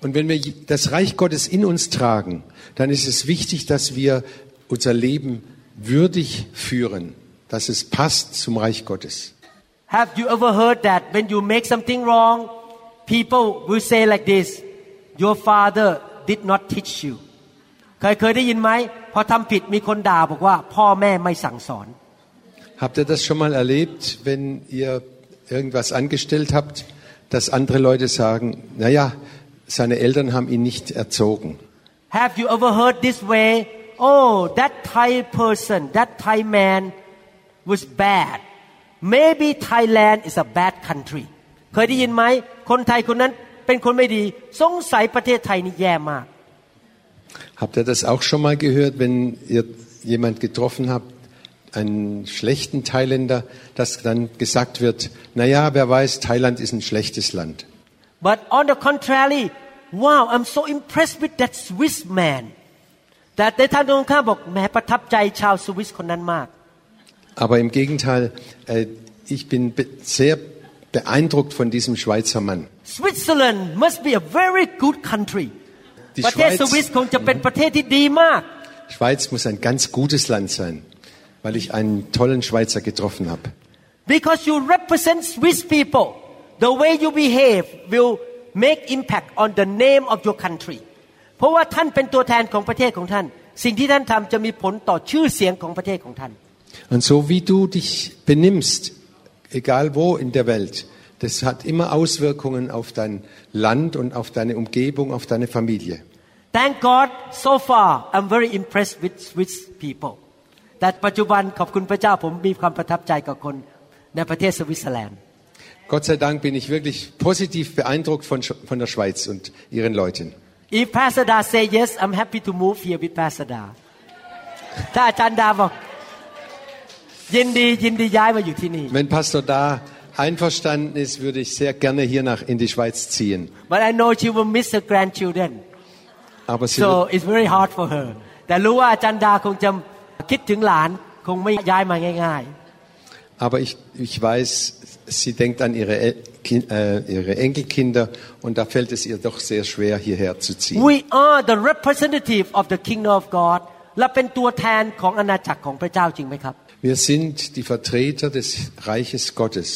Und wenn wir das Reich Gottes in uns tragen, dann ist es wichtig, dass wir unser Leben würdig führen, dass es passt zum Reich Gottes. Have you ever heard that when you make something wrong, people will say like this, your father did not teach you เคยเคยได้ยินไหมพอทำผิดมีคนด่าบอกว่า พ่อแม่ไม่สั่งสอน Habt ihr das schon mal erlebt, wenn ihr irgendwas angestellt habt, dass andere Leute sagen, naja, seine Eltern haben ihn nicht erzogen? Have you ever heard this way oh that Thai person that Thai man was bad maybe Thailand is a bad country เคยได้ยินไหมคนไทยคนนั้นเป็นคนไม่ดีสงสัยประเทศไทยนี่แย่มาก Habt ihr das auch schon mal gehört, wenn ihr jemand getroffen habt, einen schlechten Thailänder, dass dann gesagt wird, naja, wer weiß, Thailand ist ein schlechtes Land. But on the contrary, wow, I'm so impressed with that Swiss man. แต่ในทางตรงข้ามบอกแหมประทับใจชาวสวิสคนนั้นมาก Aber im Gegenteil, äh, ich bin be sehr beeindruckt von diesem Schweizer Mann. Switzerland must be a very good country Die ประเทศ Schweiz- สวิสคงจะเป็นประเทศที่ดีมาก Schweiz muss ein ganz gutes Land sein, weil ich einen tollen Schweizer getroffen habe. because you represent Swiss people the way you behave will make impact on the name of your country เพราะว่าท่านเป็นตัวแทนของประเทศของท่าน สิ่งที่ท่านทำจะมีผลต่อชื่อเสียงของประเทศของท่าน Und so wie du dich benimmst, egal wo in der Welt, das hat immer Auswirkungen auf dein Land und auf deine Umgebung, auf deine Familie. Thank God so far I'm very impressed with Swiss people แต่ปัจจุบันขอบคุณพระเจ้าผมมีความประทับใจกับคนในประเทศสวิตเซอร์แลนด์ Gott sei Dank bin ich wirklich positiv beeindruckt von, Sch- von der Schweiz und ihren Leuten. If Pastor Da say yes I'm happy to move here with Pastor Da ถ้าอาจารย์ดาบอกยินดียินดีย้ายมาอยู่ที่นี่ Wenn Pastor da einverstanden ist, würde ich sehr gerne hier nach in die Schweiz ziehen. but I know she will miss her grandchildren Aber sie so wird, it's very hard for her แต่รู้ว่าอาจารย์ดาคงจะคิดถึงหลาน คงไม่ย้ายมาง่าย aber ich, ich weiß, sie denkt an ihre, El- Kin- äh, ihre Enkelkinder und da fällt es ihr doch sehr schwer, hierher zu ziehen. We are the representative of the kingdom of God และเป็นตัวแทนของอาณาจักรของพระเจ้าจริงไหมครับ Wir sind die Vertreter des Reiches Gottes.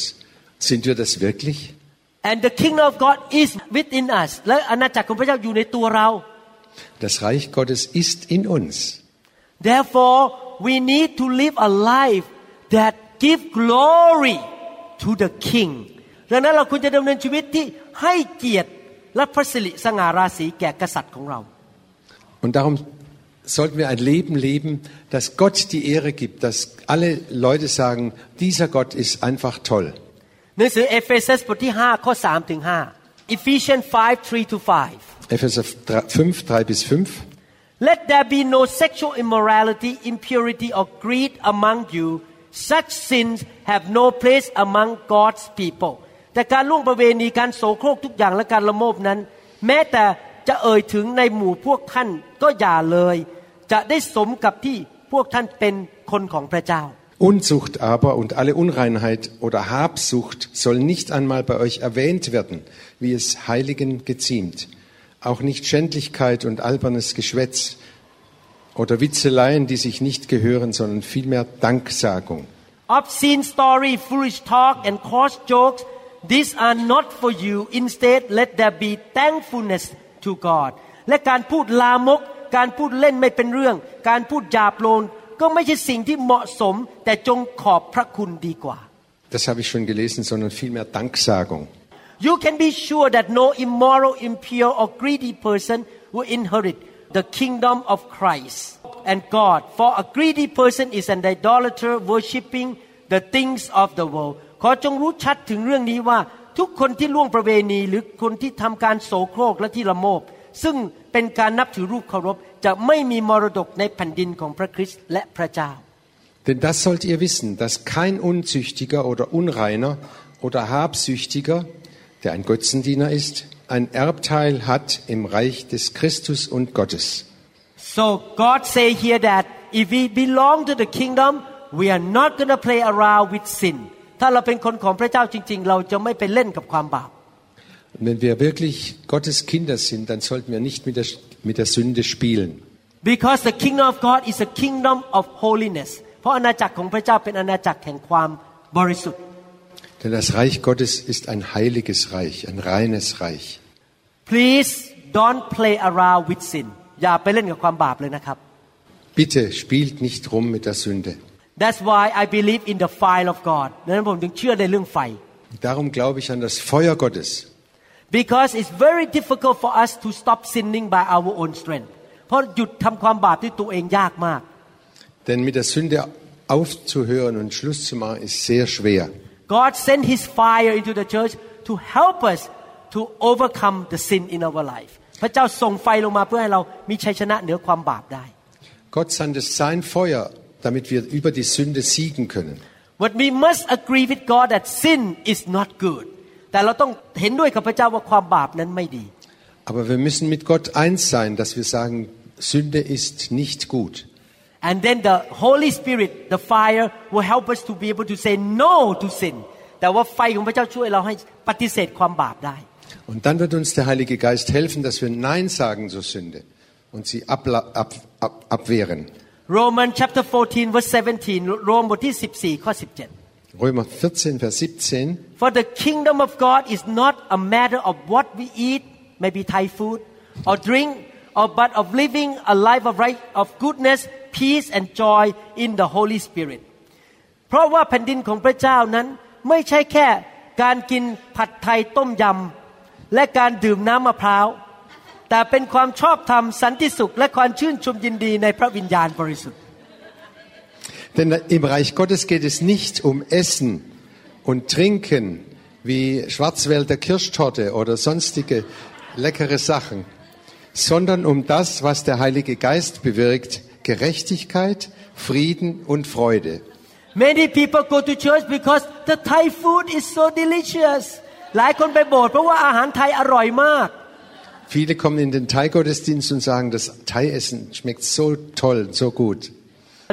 Sind wir das wirklich? and the kingdom of God is within us และอาณาจักรของพระเจ้าอยู่ในตัวเรา Das Reich Gottes ist in uns. therefore we need to live a life that give glory to the king ดังนั้นเราควรจะดำเนินชีวิตที่ให้เกียรติและพระสิริสง่าราศีแก่กษัตริย์ของเรา Und darum sollten wir ein Leben leben, das Gott die Ehre gibt, dass alle Leute sagen, dieser Gott ist einfach toll. หนังสือเอเฟซัสบทที่ 5 ข้อ 3 ถึง 5 Ephesians 5 3 to 5 Epheser 5, 3 bis 5. Let there be no sexual immorality, impurity, or greed among you. Such sins have no place among God's people. แต่การล่วงประเวณีการโสโครกทุกอย่างและการละโมบนั้น แม้แต่จะเอ่ยถึงในหมู่พวกท่านก็อย่าเลย จะได้สมกับที่พวกท่านเป็นคนของพระเจ้า Unzucht aber und alle Unreinheit oder Habsucht soll nicht einmal bei euch erwähnt werden, wie es Heiligen geziemt. Auch nicht Schändlichkeit und albernes Geschwätz oder Witzeleien, die sich nicht gehören, sondern vielmehr Danksagung. obscene story, foolish talk, and coarse jokes, these are not for you. Instead, let there be thankfulness to God. และการพูดลามก การพูดเล่นไม่เป็นเรื่อง การพูดหยาบโลน ก็ไม่ใช่สิ่งที่เหมาะสม แต่จงขอบพระคุณดีกว่า Das habe ich schon gelesen, sondern vielmehr Danksagung. You can be sure that no immoral, impure, or greedy person will inherit the kingdom of Christ and God. For a greedy person is an idolater worshipping the things of the world. ขอจงรู้ชัดถึงเรื่องนี้ว่า ทุกคนที่ล่วงประเวณีหรือคนที่ทำการโสโครกและที่ละโมบ ซึ่งเป็นการนับถือรูปเคารพ จะไม่มีมรดกในแผ่นดินของพระคริสต์และพระเจ้า Denn das sollt ihr wissen, dass kein Unzüchtiger oder Unreiner oder Habsüchtiger, der ein Götzendiener ist, ein Erbteil hat im Reich des Christus und Gottes. So God say here that if we belong to the kingdom, we are not gonna play around with sin. ถ้าเราเป็นคนของพระเจ้าจริง ๆ เราจะไม่ไปเล่นกับความบาป Und wenn wir wirklich Gottes Kinder sind, dann sollten wir nicht mit der, mit der Sünde spielen. because the kingdom of God is a kingdom of holiness เพราะอาณาจักรของพระเจ้าเป็นอาณาจักรแห่งความบริสุทธิ์ Denn das Reich Gottes ist ein heiliges Reich, ein reines Reich. please don't play around with sin อย่าไปเล่นกับความบาปเลยนะครับ Bitte spielt nicht rum mit der Sünde. That's why I believe in the fire of God ดังนั้นผมจึงเชื่อในเรื่องไฟ Darum glaube ich an das Feuer Gottes. because it's very difficult for us to stop sinning by our own strength เพราะหยุดทำความบาปด้วยตัวเองยากมาก Denn mit der Sünde aufzuhören und Schluss zu machen ist sehr schwer. God sent His fire into the church to help us to overcome the sin in our life พระเจ้าส่งไฟลงมาเพื่อให้เรามีชัยชนะเหนือความบาปได้ Gott sandte sein Feuer, damit wir über die Sünde siegen können. But we must agree with God that sin is not good แต่เราต้องเห็นด้วยกับพระเจ้าว่าความบาปนั้นไม่ดี Aber wir müssen mit Gott eins sein, dass wir sagen, Sünde ist nicht gut. and then the Holy Spirit the fire will help us to be able to say no to sin แต่ว่าไฟของพระเจ้าช่วยเราให้ปฏิเสธความบาปได้ Und dann wird uns der Heilige Geist helfen, dass wir Nein sagen zur Sünde und sie abla- ab, ab, abwehren. Roman chapter 14 verse 17โรมบทที่14ข้อ17 Römer 14, Vers 17. For the kingdom of God is not a matter of what we eat, maybe Thai food, or drink, or but of living a life of right, of goodness, peace, and joy in the Holy Spirit. เพราะว่าแผ่นดินของพระเจ้านั้น ไม่ใช่แค่การกินผัดไทยต้มยำและการดื่มน้ำมะพร้าว แต่เป็นความชอบธรรมสันติสุข และความชื่นชมยินดีในพระวิญญาณบริสุทธิ์ Denn im Reich Gottes geht es nicht um Essen und Trinken wie Schwarzwälder Kirschtorte oder sonstige leckere Sachen, sondern um das, was der Heilige Geist bewirkt, Gerechtigkeit, Frieden und Freude. Many people go to church because the Thai food is so delicious หลายคนไปโบสถ์เพราะว่าอาหารไทยอร่อยมาก Viele kommen in den Thai-Gottesdienst und sagen, das Thai-Essen schmeckt so toll, so gut.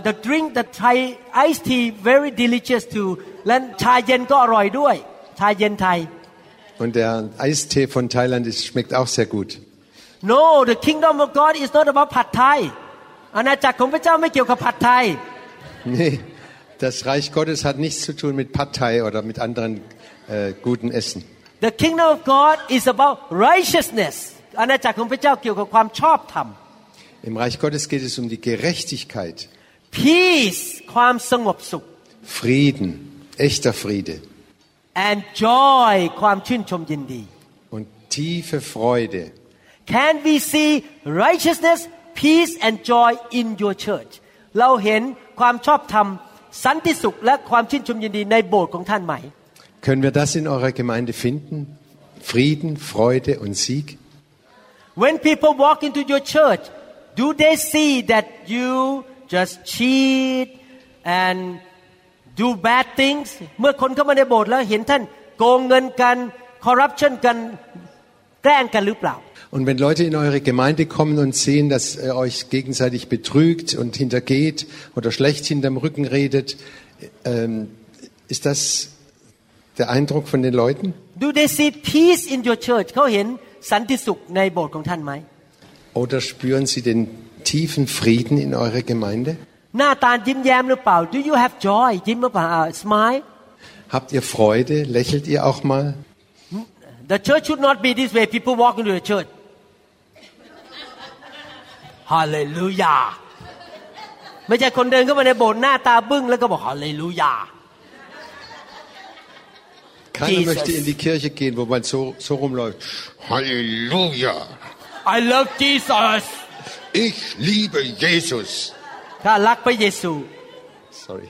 The drink the Thai iced tea very delicious too และชาเย็นก็อร่อยด้วย ชาเย็นไทย Und der Eistee von Thailand ist, schmeckt auch sehr gut. No the kingdom of God is not about ผัดไทย อาณาจักรของพระเจ้าไม่เกี่ยวกับผัดไทย Nee, das Reich Gottes hat nichts zu tun mit Pad Thai oder mit anderen äh, guten Essen. The kingdom of God is about righteousness อาณาจักรของพระเจ้าเกี่ยวกับความชอบธรรม Im Reich Gottes geht es um die Gerechtigkeit, peace ความสงบสุข Frieden, echter Friede and joy ความชื่นชมยินดี und tiefe Freude. Can we see righteousness, peace and joy in your church? เราเห็นความชอบธรรมสันติสุขและความชื่นชมยินดีในโบสถ์ของท่านไหม Können wir das in eurer Gemeinde finden? Frieden, Freude und Sieg? When people walk into your church do they see that you just cheat and do bad things เมื่อคนเข้ามาในโบสถ์แล้วเห็นท่านโกงเงินกัน corruption กันแกล้งกันหรือเปล่า Und wenn Leute in eure Gemeinde kommen und sehen, dass ihr euch gegenseitig betrügt und hintergeht oder schlecht hinterm Rücken redet, ähm, ist das der Eindruck von den Leuten? Do they see peace in your church เขาเห็นสันติสุขในโบสถ์ของท่านไหม Oder spüren sie den tiefen Frieden in eurer Gemeinde? หน้าตายิ้มแย้มหรือเปล่า Do you have joy ยิ้มหรือเปล่า Uh, smile Habt ihr Freude? Lächelt ihr auch mal? The church should not be this way people walk into the church Hallelujah ไม่ใช่คนเดินเข้ามาในโบสถ์หน้าตาบึ้งแล้วก็บอก Hallelujah Keiner Jesus. möchte in die Kirche gehen, wo man so, so rumläuft. Halleluja! I love Jesus Ich liebe Jesus. ถ้ารักพระเยซู Sorry.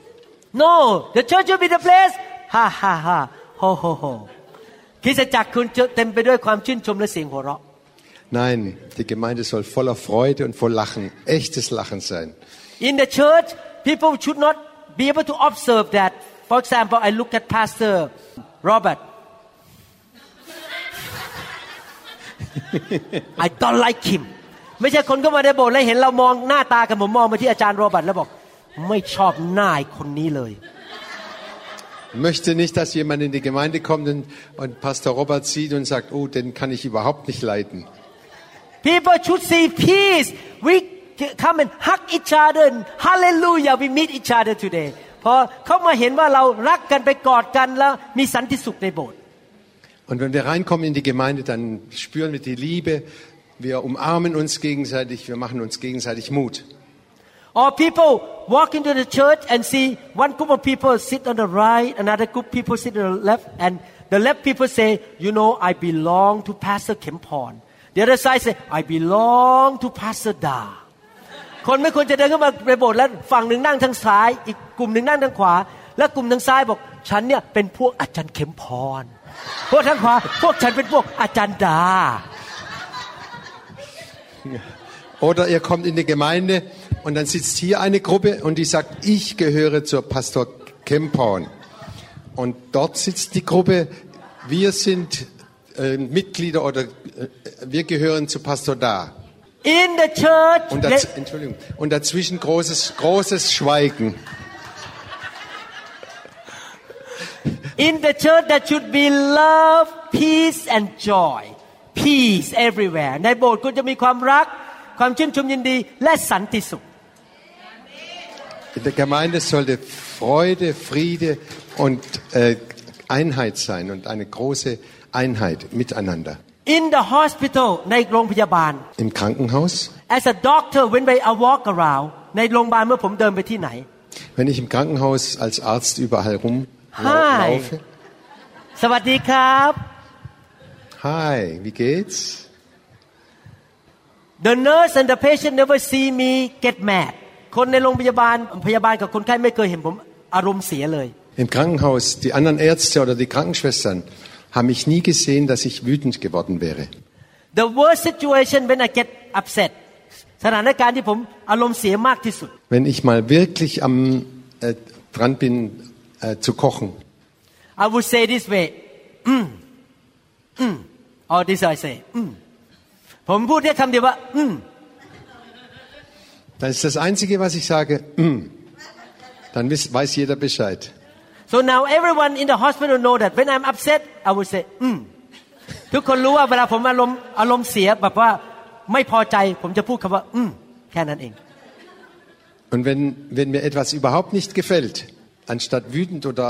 No the church should be the place ฮ่าฮ่าฮ่าโฮโฮโฮคริสตจักรคุณจะเต็มไปด้วยความชื่นชมและเสียงหัวเราะ Nein, die Gemeinde soll voller Freude und voll Lachen, echtes Lachen sein. In the church, people should not be able to observe that. For example, I look at Pastor Robert. I don't like him. ไม่ใช่คนเข้ามาในโบสถ์แล้วเห็นเรามองหน้าตากันผมมองไปที่อาจารย์โรเบิร์ตแล้วบอก ไม่ชอบหน้าไอ้คนนี้เลย Möchte nicht, dass jemand in die Gemeinde kommt und, und Pastor Robert sieht und sagt, oh, den kann ich überhaupt nicht leiden. People should see peace. We come and hug each other and hallelujah we meet each other today พอเขามาเห็นว่าเรารักกันไปกอดกันแล้วมีสันติสุขในโบสถ์ Und wenn wir reinkommen in die Gemeinde, dann spüren wir die Liebe, wir umarmen uns gegenseitig, wir machen uns gegenseitig Mut. Or people walk into the church and see one group of people sit on the right, another group of people sit on the left, and the left people say, you know, I belong to Pastor Kempon. The other side say, I belong to Pastor Da. คนไม่ควรจะเดินเข้ามาในโบสถ์แล้วฝั่งหนึ่งนั่งทางซ้าย อีกกลุ่มหนึ่งนั่งทางขวา และกลุ่มทางซ้ายบอก ฉันเนี่ยเป็นพวกอาจารย์เข็มพร พวกทางขวา พวกฉันเป็นพวกอาจารย์ดา Oder ihr kommt in die Gemeinde und dann sitzt hier eine Gruppe und die sagt, ich gehöre zur Pastor Kempon. Und dort sitzt die Gruppe, wir sind äh, Mitglieder oder äh, wir gehören zu Pastor Da. In the church Und, daz Entschuldigung, und dazwischen großes, großes Schweigen. In the church there should be love, peace and joy. Peace everywhere. ในโบสถ์คุณจะมีความรัก ความชื่นชมยินดี และสันติสุข In der Gemeinde sollte Freude, Friede und äh, Einheit sein und eine große Einheit miteinander. In the hospital ในโรงพยาบาล Im Krankenhaus, As a doctor when I walk around ในโรงพยาบาลเมื่อผมเดินไปที่ไหน wenn ich im Krankenhaus als Arzt überall Hi. rumlaufe. สวัสดีครับ Hi, wie geht's? The nurse and the patient never see me get mad คนในโรงพยาบาลพยาบาลกับคนไข้ไม่เคยเห็นผมอารมณ์เสียเลย Im Krankenhaus, die anderen Ärzte oder die Krankenschwestern haben mich nie gesehen, dass ich wütend geworden wäre. The worst situation when I get upset สถานการณ์ที่ผมอารมณ์เสียมากที่สุด Wenn ich mal wirklich am, äh, dran bin äh, zu kochen, I would say this way อืมอืม or this I say อืมผมพูดแค่คำเดียวว่า อืม dann ist das Einzige, was ich sage, mm. dann wiss, weiß jeder Bescheid. so now everyone in the hospital know that when I'm upset I would say อืมทุกคนรู้ว่าเวลาผมอารมณ์อารมณ์เสียแบบว่าไม่พอใจ ผมจะพูดคำว่า อืมแค่นั้นเอง Und wenn, wenn mir etwas überhaupt nicht gefällt, anstatt wütend oder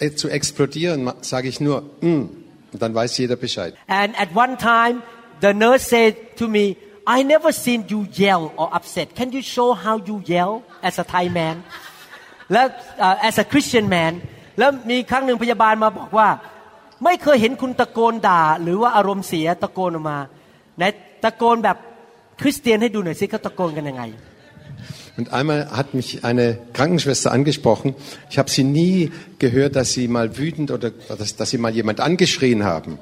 äh, zu explodieren, ma- sage ich nur, mm. und dann weiß jeder Bescheid. And at one time, the nurse said to me, I never seen you yell or upset. Can you show how you yell as a Thai man? และเอ่อ as a Christian man แล้วมีครั้งหนึ่งพยาบาลมาบอกว่า ไม่เคยเห็นคุณตะโกนด่า หรือว่าอารมณ์เสียตะโกนออกมาไหนตะโกนแบบคริสเตียนให้ดูหน่อยสิเขาตะโกนกันยังไง Und einmal hat mich eine Krankenschwester angesprochen. Ich habe sie nie gehört, dass sie mal wütend oder dass, dass sie mal jemand angeschrien haben.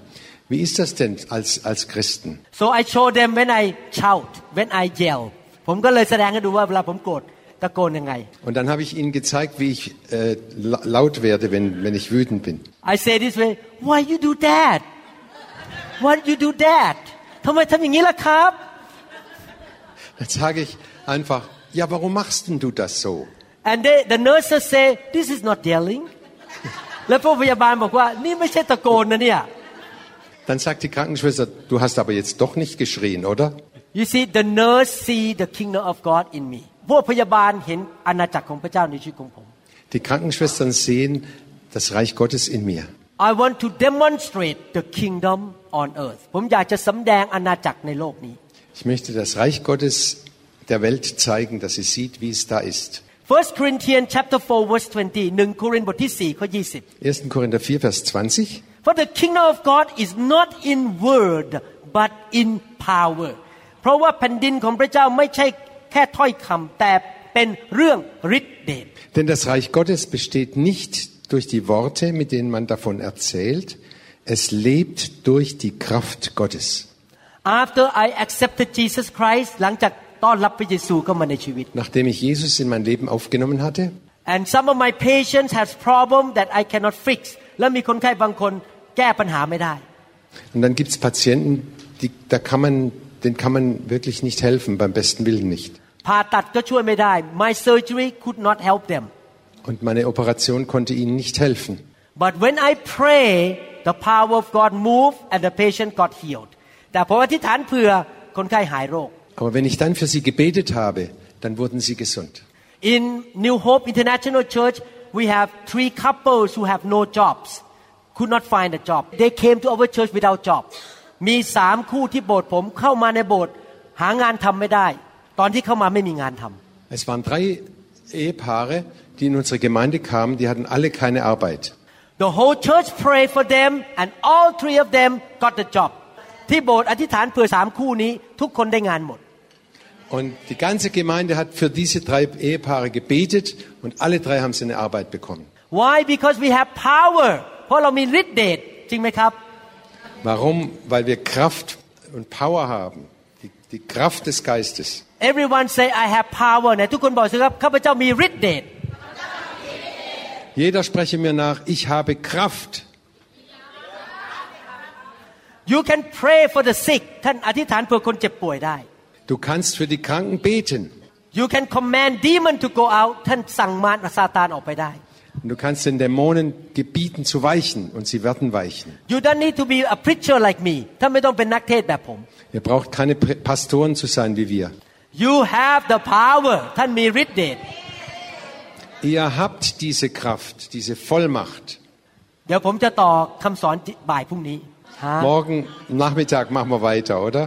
Wie ist das denn als, als Christen? so I show them when I shout when I yell ผมก็เลยแสดงให้ดูว่าเวลาผมโกรธ ตะโกนยังไง Und dann habe ich ihnen gezeigt, wie ich äh, la- laut werde, wenn, wenn ich wütend bin. I say this way why you do that why you do that ทำไมทำอย่างนี้ล่ะครับ Dann sage ich einfach, ja, warum machst denn du das so? and they, the nurses say this is not yelling แล้วพวกพยาบาลบอกว่านี่ไม่ใช่ตะโกนนะเนี่ย Dann sagt die Krankenschwester, du hast aber jetzt doch nicht geschrien, oder? you see the nurse see the kingdom of God in me พวกพยาบาลเห็นอาณาจักรของพระเจ้าในชีวิตของผม Die Krankenschwestern sehen das Reich Gottes in mir. I want to demonstrate the kingdom on earth ผมอยากจะสำแดงอาณาจักรในโลกนี้ Ich möchte das Reich Gottes der Welt zeigen, dass sie sieht, wie es da ist. 1 Corinthians chapter 4 verse 20 1โครินธ์บทที่4ข้อ20 1. Korinther 4, Vers 20. For the kingdom of God is not in word but in power เพราะว่าแผ่นดินของพระเจ้าไม่ใช่ แค่ถ้อยคำแต่เป็นเรื่องฤทธิเดช Denn das Reich Gottes besteht nicht durch die Worte, mit denen man davon erzählt, es lebt durch die Kraft Gottes. After I accepted Jesus Christ หลังจากต้อนรับพระเยซูเข้ามาในชีวิต Nachdem ich Jesus in mein Leben aufgenommen hatte, and some of my patients has problem that I cannot fix แล้วมีคนไข้บางคนแก้ปัญหาไม่ได้ und dann gibt es Patienten, die, da kann man, denen kann man wirklich nicht helfen, beim besten Willen nicht. ผ่าตัดก็ช่วยไม่ได้ my surgery could not help them Und meine Operation konnte ihnen nicht helfen. but when I pray the power of God moved and the patient got healed แต่พออธิษฐานเผื่อคนไข้หายโรค Aber wenn ich dann für sie gebetet habe, dann wurden sie gesund. In New Hope International Church, we have three couples who have no jobs, could not find a job. They came to our church without job. มีสามคู่ที่โบสถ์ผมเข้ามาในโบสถ์หางานทำไม่ได้ ตอนที่เข้ามาไม่มีงานทำ Es waren drei Ehepaare, die in unsere Gemeinde kamen, die hatten alle keine Arbeit. The whole church prayed for them and all three of them got the job ที่โบสถ์อธิษฐานเผื่อสามคู่นี้ ทุกคนได้งานหมด Und die ganze Gemeinde hat für diese drei Ehepaare gebetet und alle drei haben sie eine Arbeit bekommen. Why because we have power เพราะเรามีฤทธิ์เดชจริงไหมครับ Warum? Weil wir Kraft und Power haben. Die, die Kraft des Geistes. Everyone say I have power นะทุกคนบอกสิครับข้าพเจ้ามีฤทธิ์เดช Jeder spreche mir nach, ich habe Kraft. You can pray for the sick ท่านอธิษฐานเผื่อคนเจ็บป่วยได้ Du kannst für die Kranken beten. You can command demon to go out ท่านสั่งมารซาตานออกไปได้ Und du kannst den Dämonen gebieten zu weichen und sie werden weichen. You don't need to be a preacher like me ท่านไม่ต้องเป็นนักเทศน์แบบผม Ihr braucht keine Prä- Pastoren zu sein wie wir. You have the power ท่านมีฤทธิ์เดช Ihr habt diese Kraft, diese Vollmacht. เดี๋ยวผมจะต่อคำสอนบ่ายพรุ่งนี้ Morgen Nachmittag machen wir weiter, oder?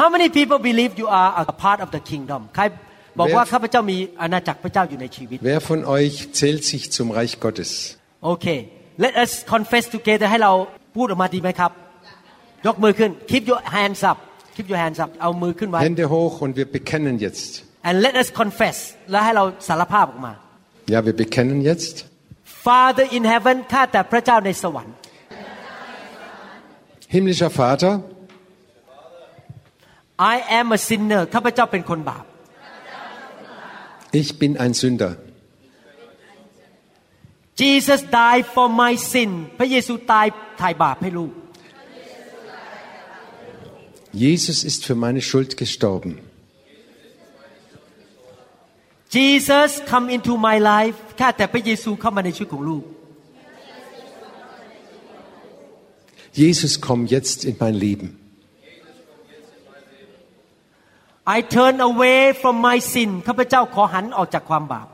How many people believe you are a part of the kingdom ใครบอกว่า Wer- ข้าพเจ้ามีอาณาจักรพระเจ้าอยู่ในชีวิต Wer von euch zählt sich zum Reich Gottes? โอเค let us confess together ให้เราพูดออกมาดีไหมครับ ยกมือขึ้น keep your hands up keep your hands up เอามือขึ้นไว้ Hände hoch und wir bekennen jetzt. and let us confess แล้วให้เราสารภาพออกมา Ja, wir bekennen jetzt. Father in heaven ข้าแต่พระเจ้าในสวรรค์ Himmlischer Vater, I am a sinner ข้าพเจ้าเป็นคนบาป ich bin ein Sünder. Jesus died for my sin พระเยซูตายถ่ายบาปให้ลูก Jesus ist für meine Schuld gestorben. Jesus come into my life ข้าแต่พระเยซูเข้ามาในชีวิตของลูก Jesus, komm jetzt in mein Leben. I turn away from my sin ข้าพเจ้าขอหันออกจากความบาป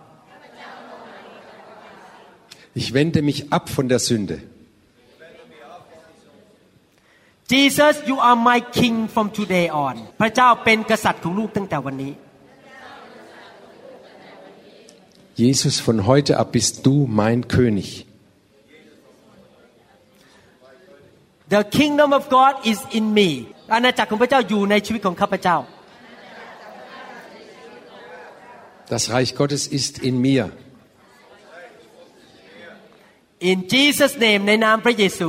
Ich wende mich ab von der Sünde. Jesus you are my king from today on พระเจ้าเป็นกษัตริย์ของลูกตั้งแต่วันนี้ Jesus, von heute ab bist du mein König. The kingdom of God is in me อาณาจักรของพระเจ้าอยู่ในชีวิตของข้าพเจ้า Das Reich Gottes ist in mir. In Jesus name ในนามพระเยซู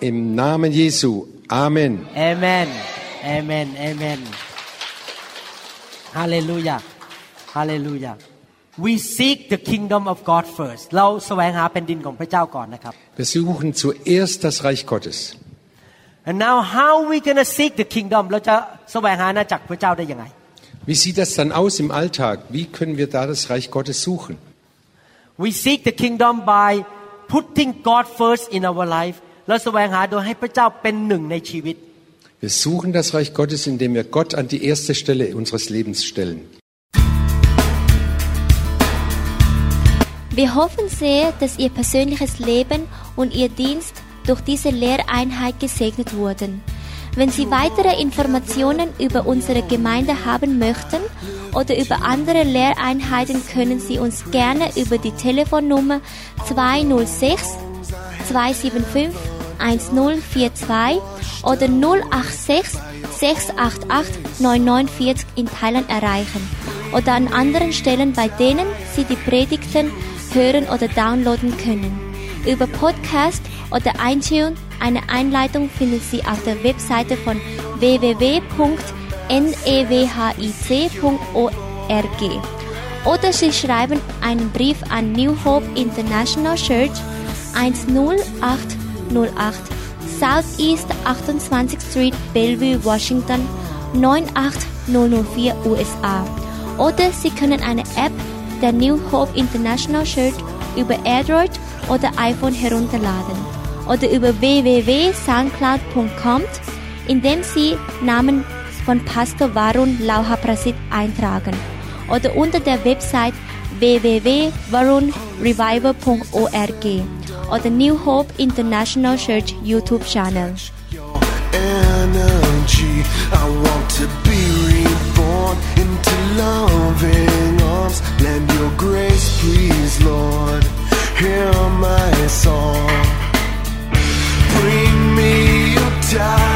Im Namen Jesu. Amen. Amen Amen Amen Hallelujah Hallelujah We seek the kingdom of God first เราแสวงหาแผ่นดินของพระเจ้าก่อนนะครับ Wir suchen zuerst das Reich Gottes. And now how we gonna seek the kingdom เราจะแสวงหาอาณาจักรพระเจ้าได้ยังไง Wie sieht das dann aus im Alltag? Wie können wir da das Reich Gottes suchen? We seek the kingdom by putting God first in our life wir suchen das Reich Gottes, indem wir Gott an die erste Stelle unseres Lebens stellen. Wir hoffen sehr, dass Ihr persönliches Leben und Ihr Dienst durch diese Lehreinheit gesegnet wurden. Wenn Sie weitere Informationen über unsere Gemeinde haben möchten oder über andere Lehreinheiten, können Sie uns gerne über die Telefonnummer 206 275 1042 oder 086 688 9940 in Thailand erreichen oder an anderen Stellen, bei denen Sie die Predigten hören oder downloaden können. Über Podcast oder iTunes eine Einleitung finden Sie auf der Webseite von www.newhic.org oder Sie schreiben einen Brief an New Hope International Church 10808 Southeast 28th Street, Bellevue, Washington 98004 USA. Oder Sie können eine App der New Hope International Church über Android oder iPhone herunterladen oder über www.soundcloud.com, indem Sie Namen von Pastor Varun Lauhaprasit eintragen oder unter der Website www.varunrevival.org the New Hope International Church YouTube Channel. energy. I want to be reborn into loving arms. Lend your grace, please, Lord. Hear my song. Bring me your tide.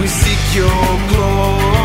We seek your glory.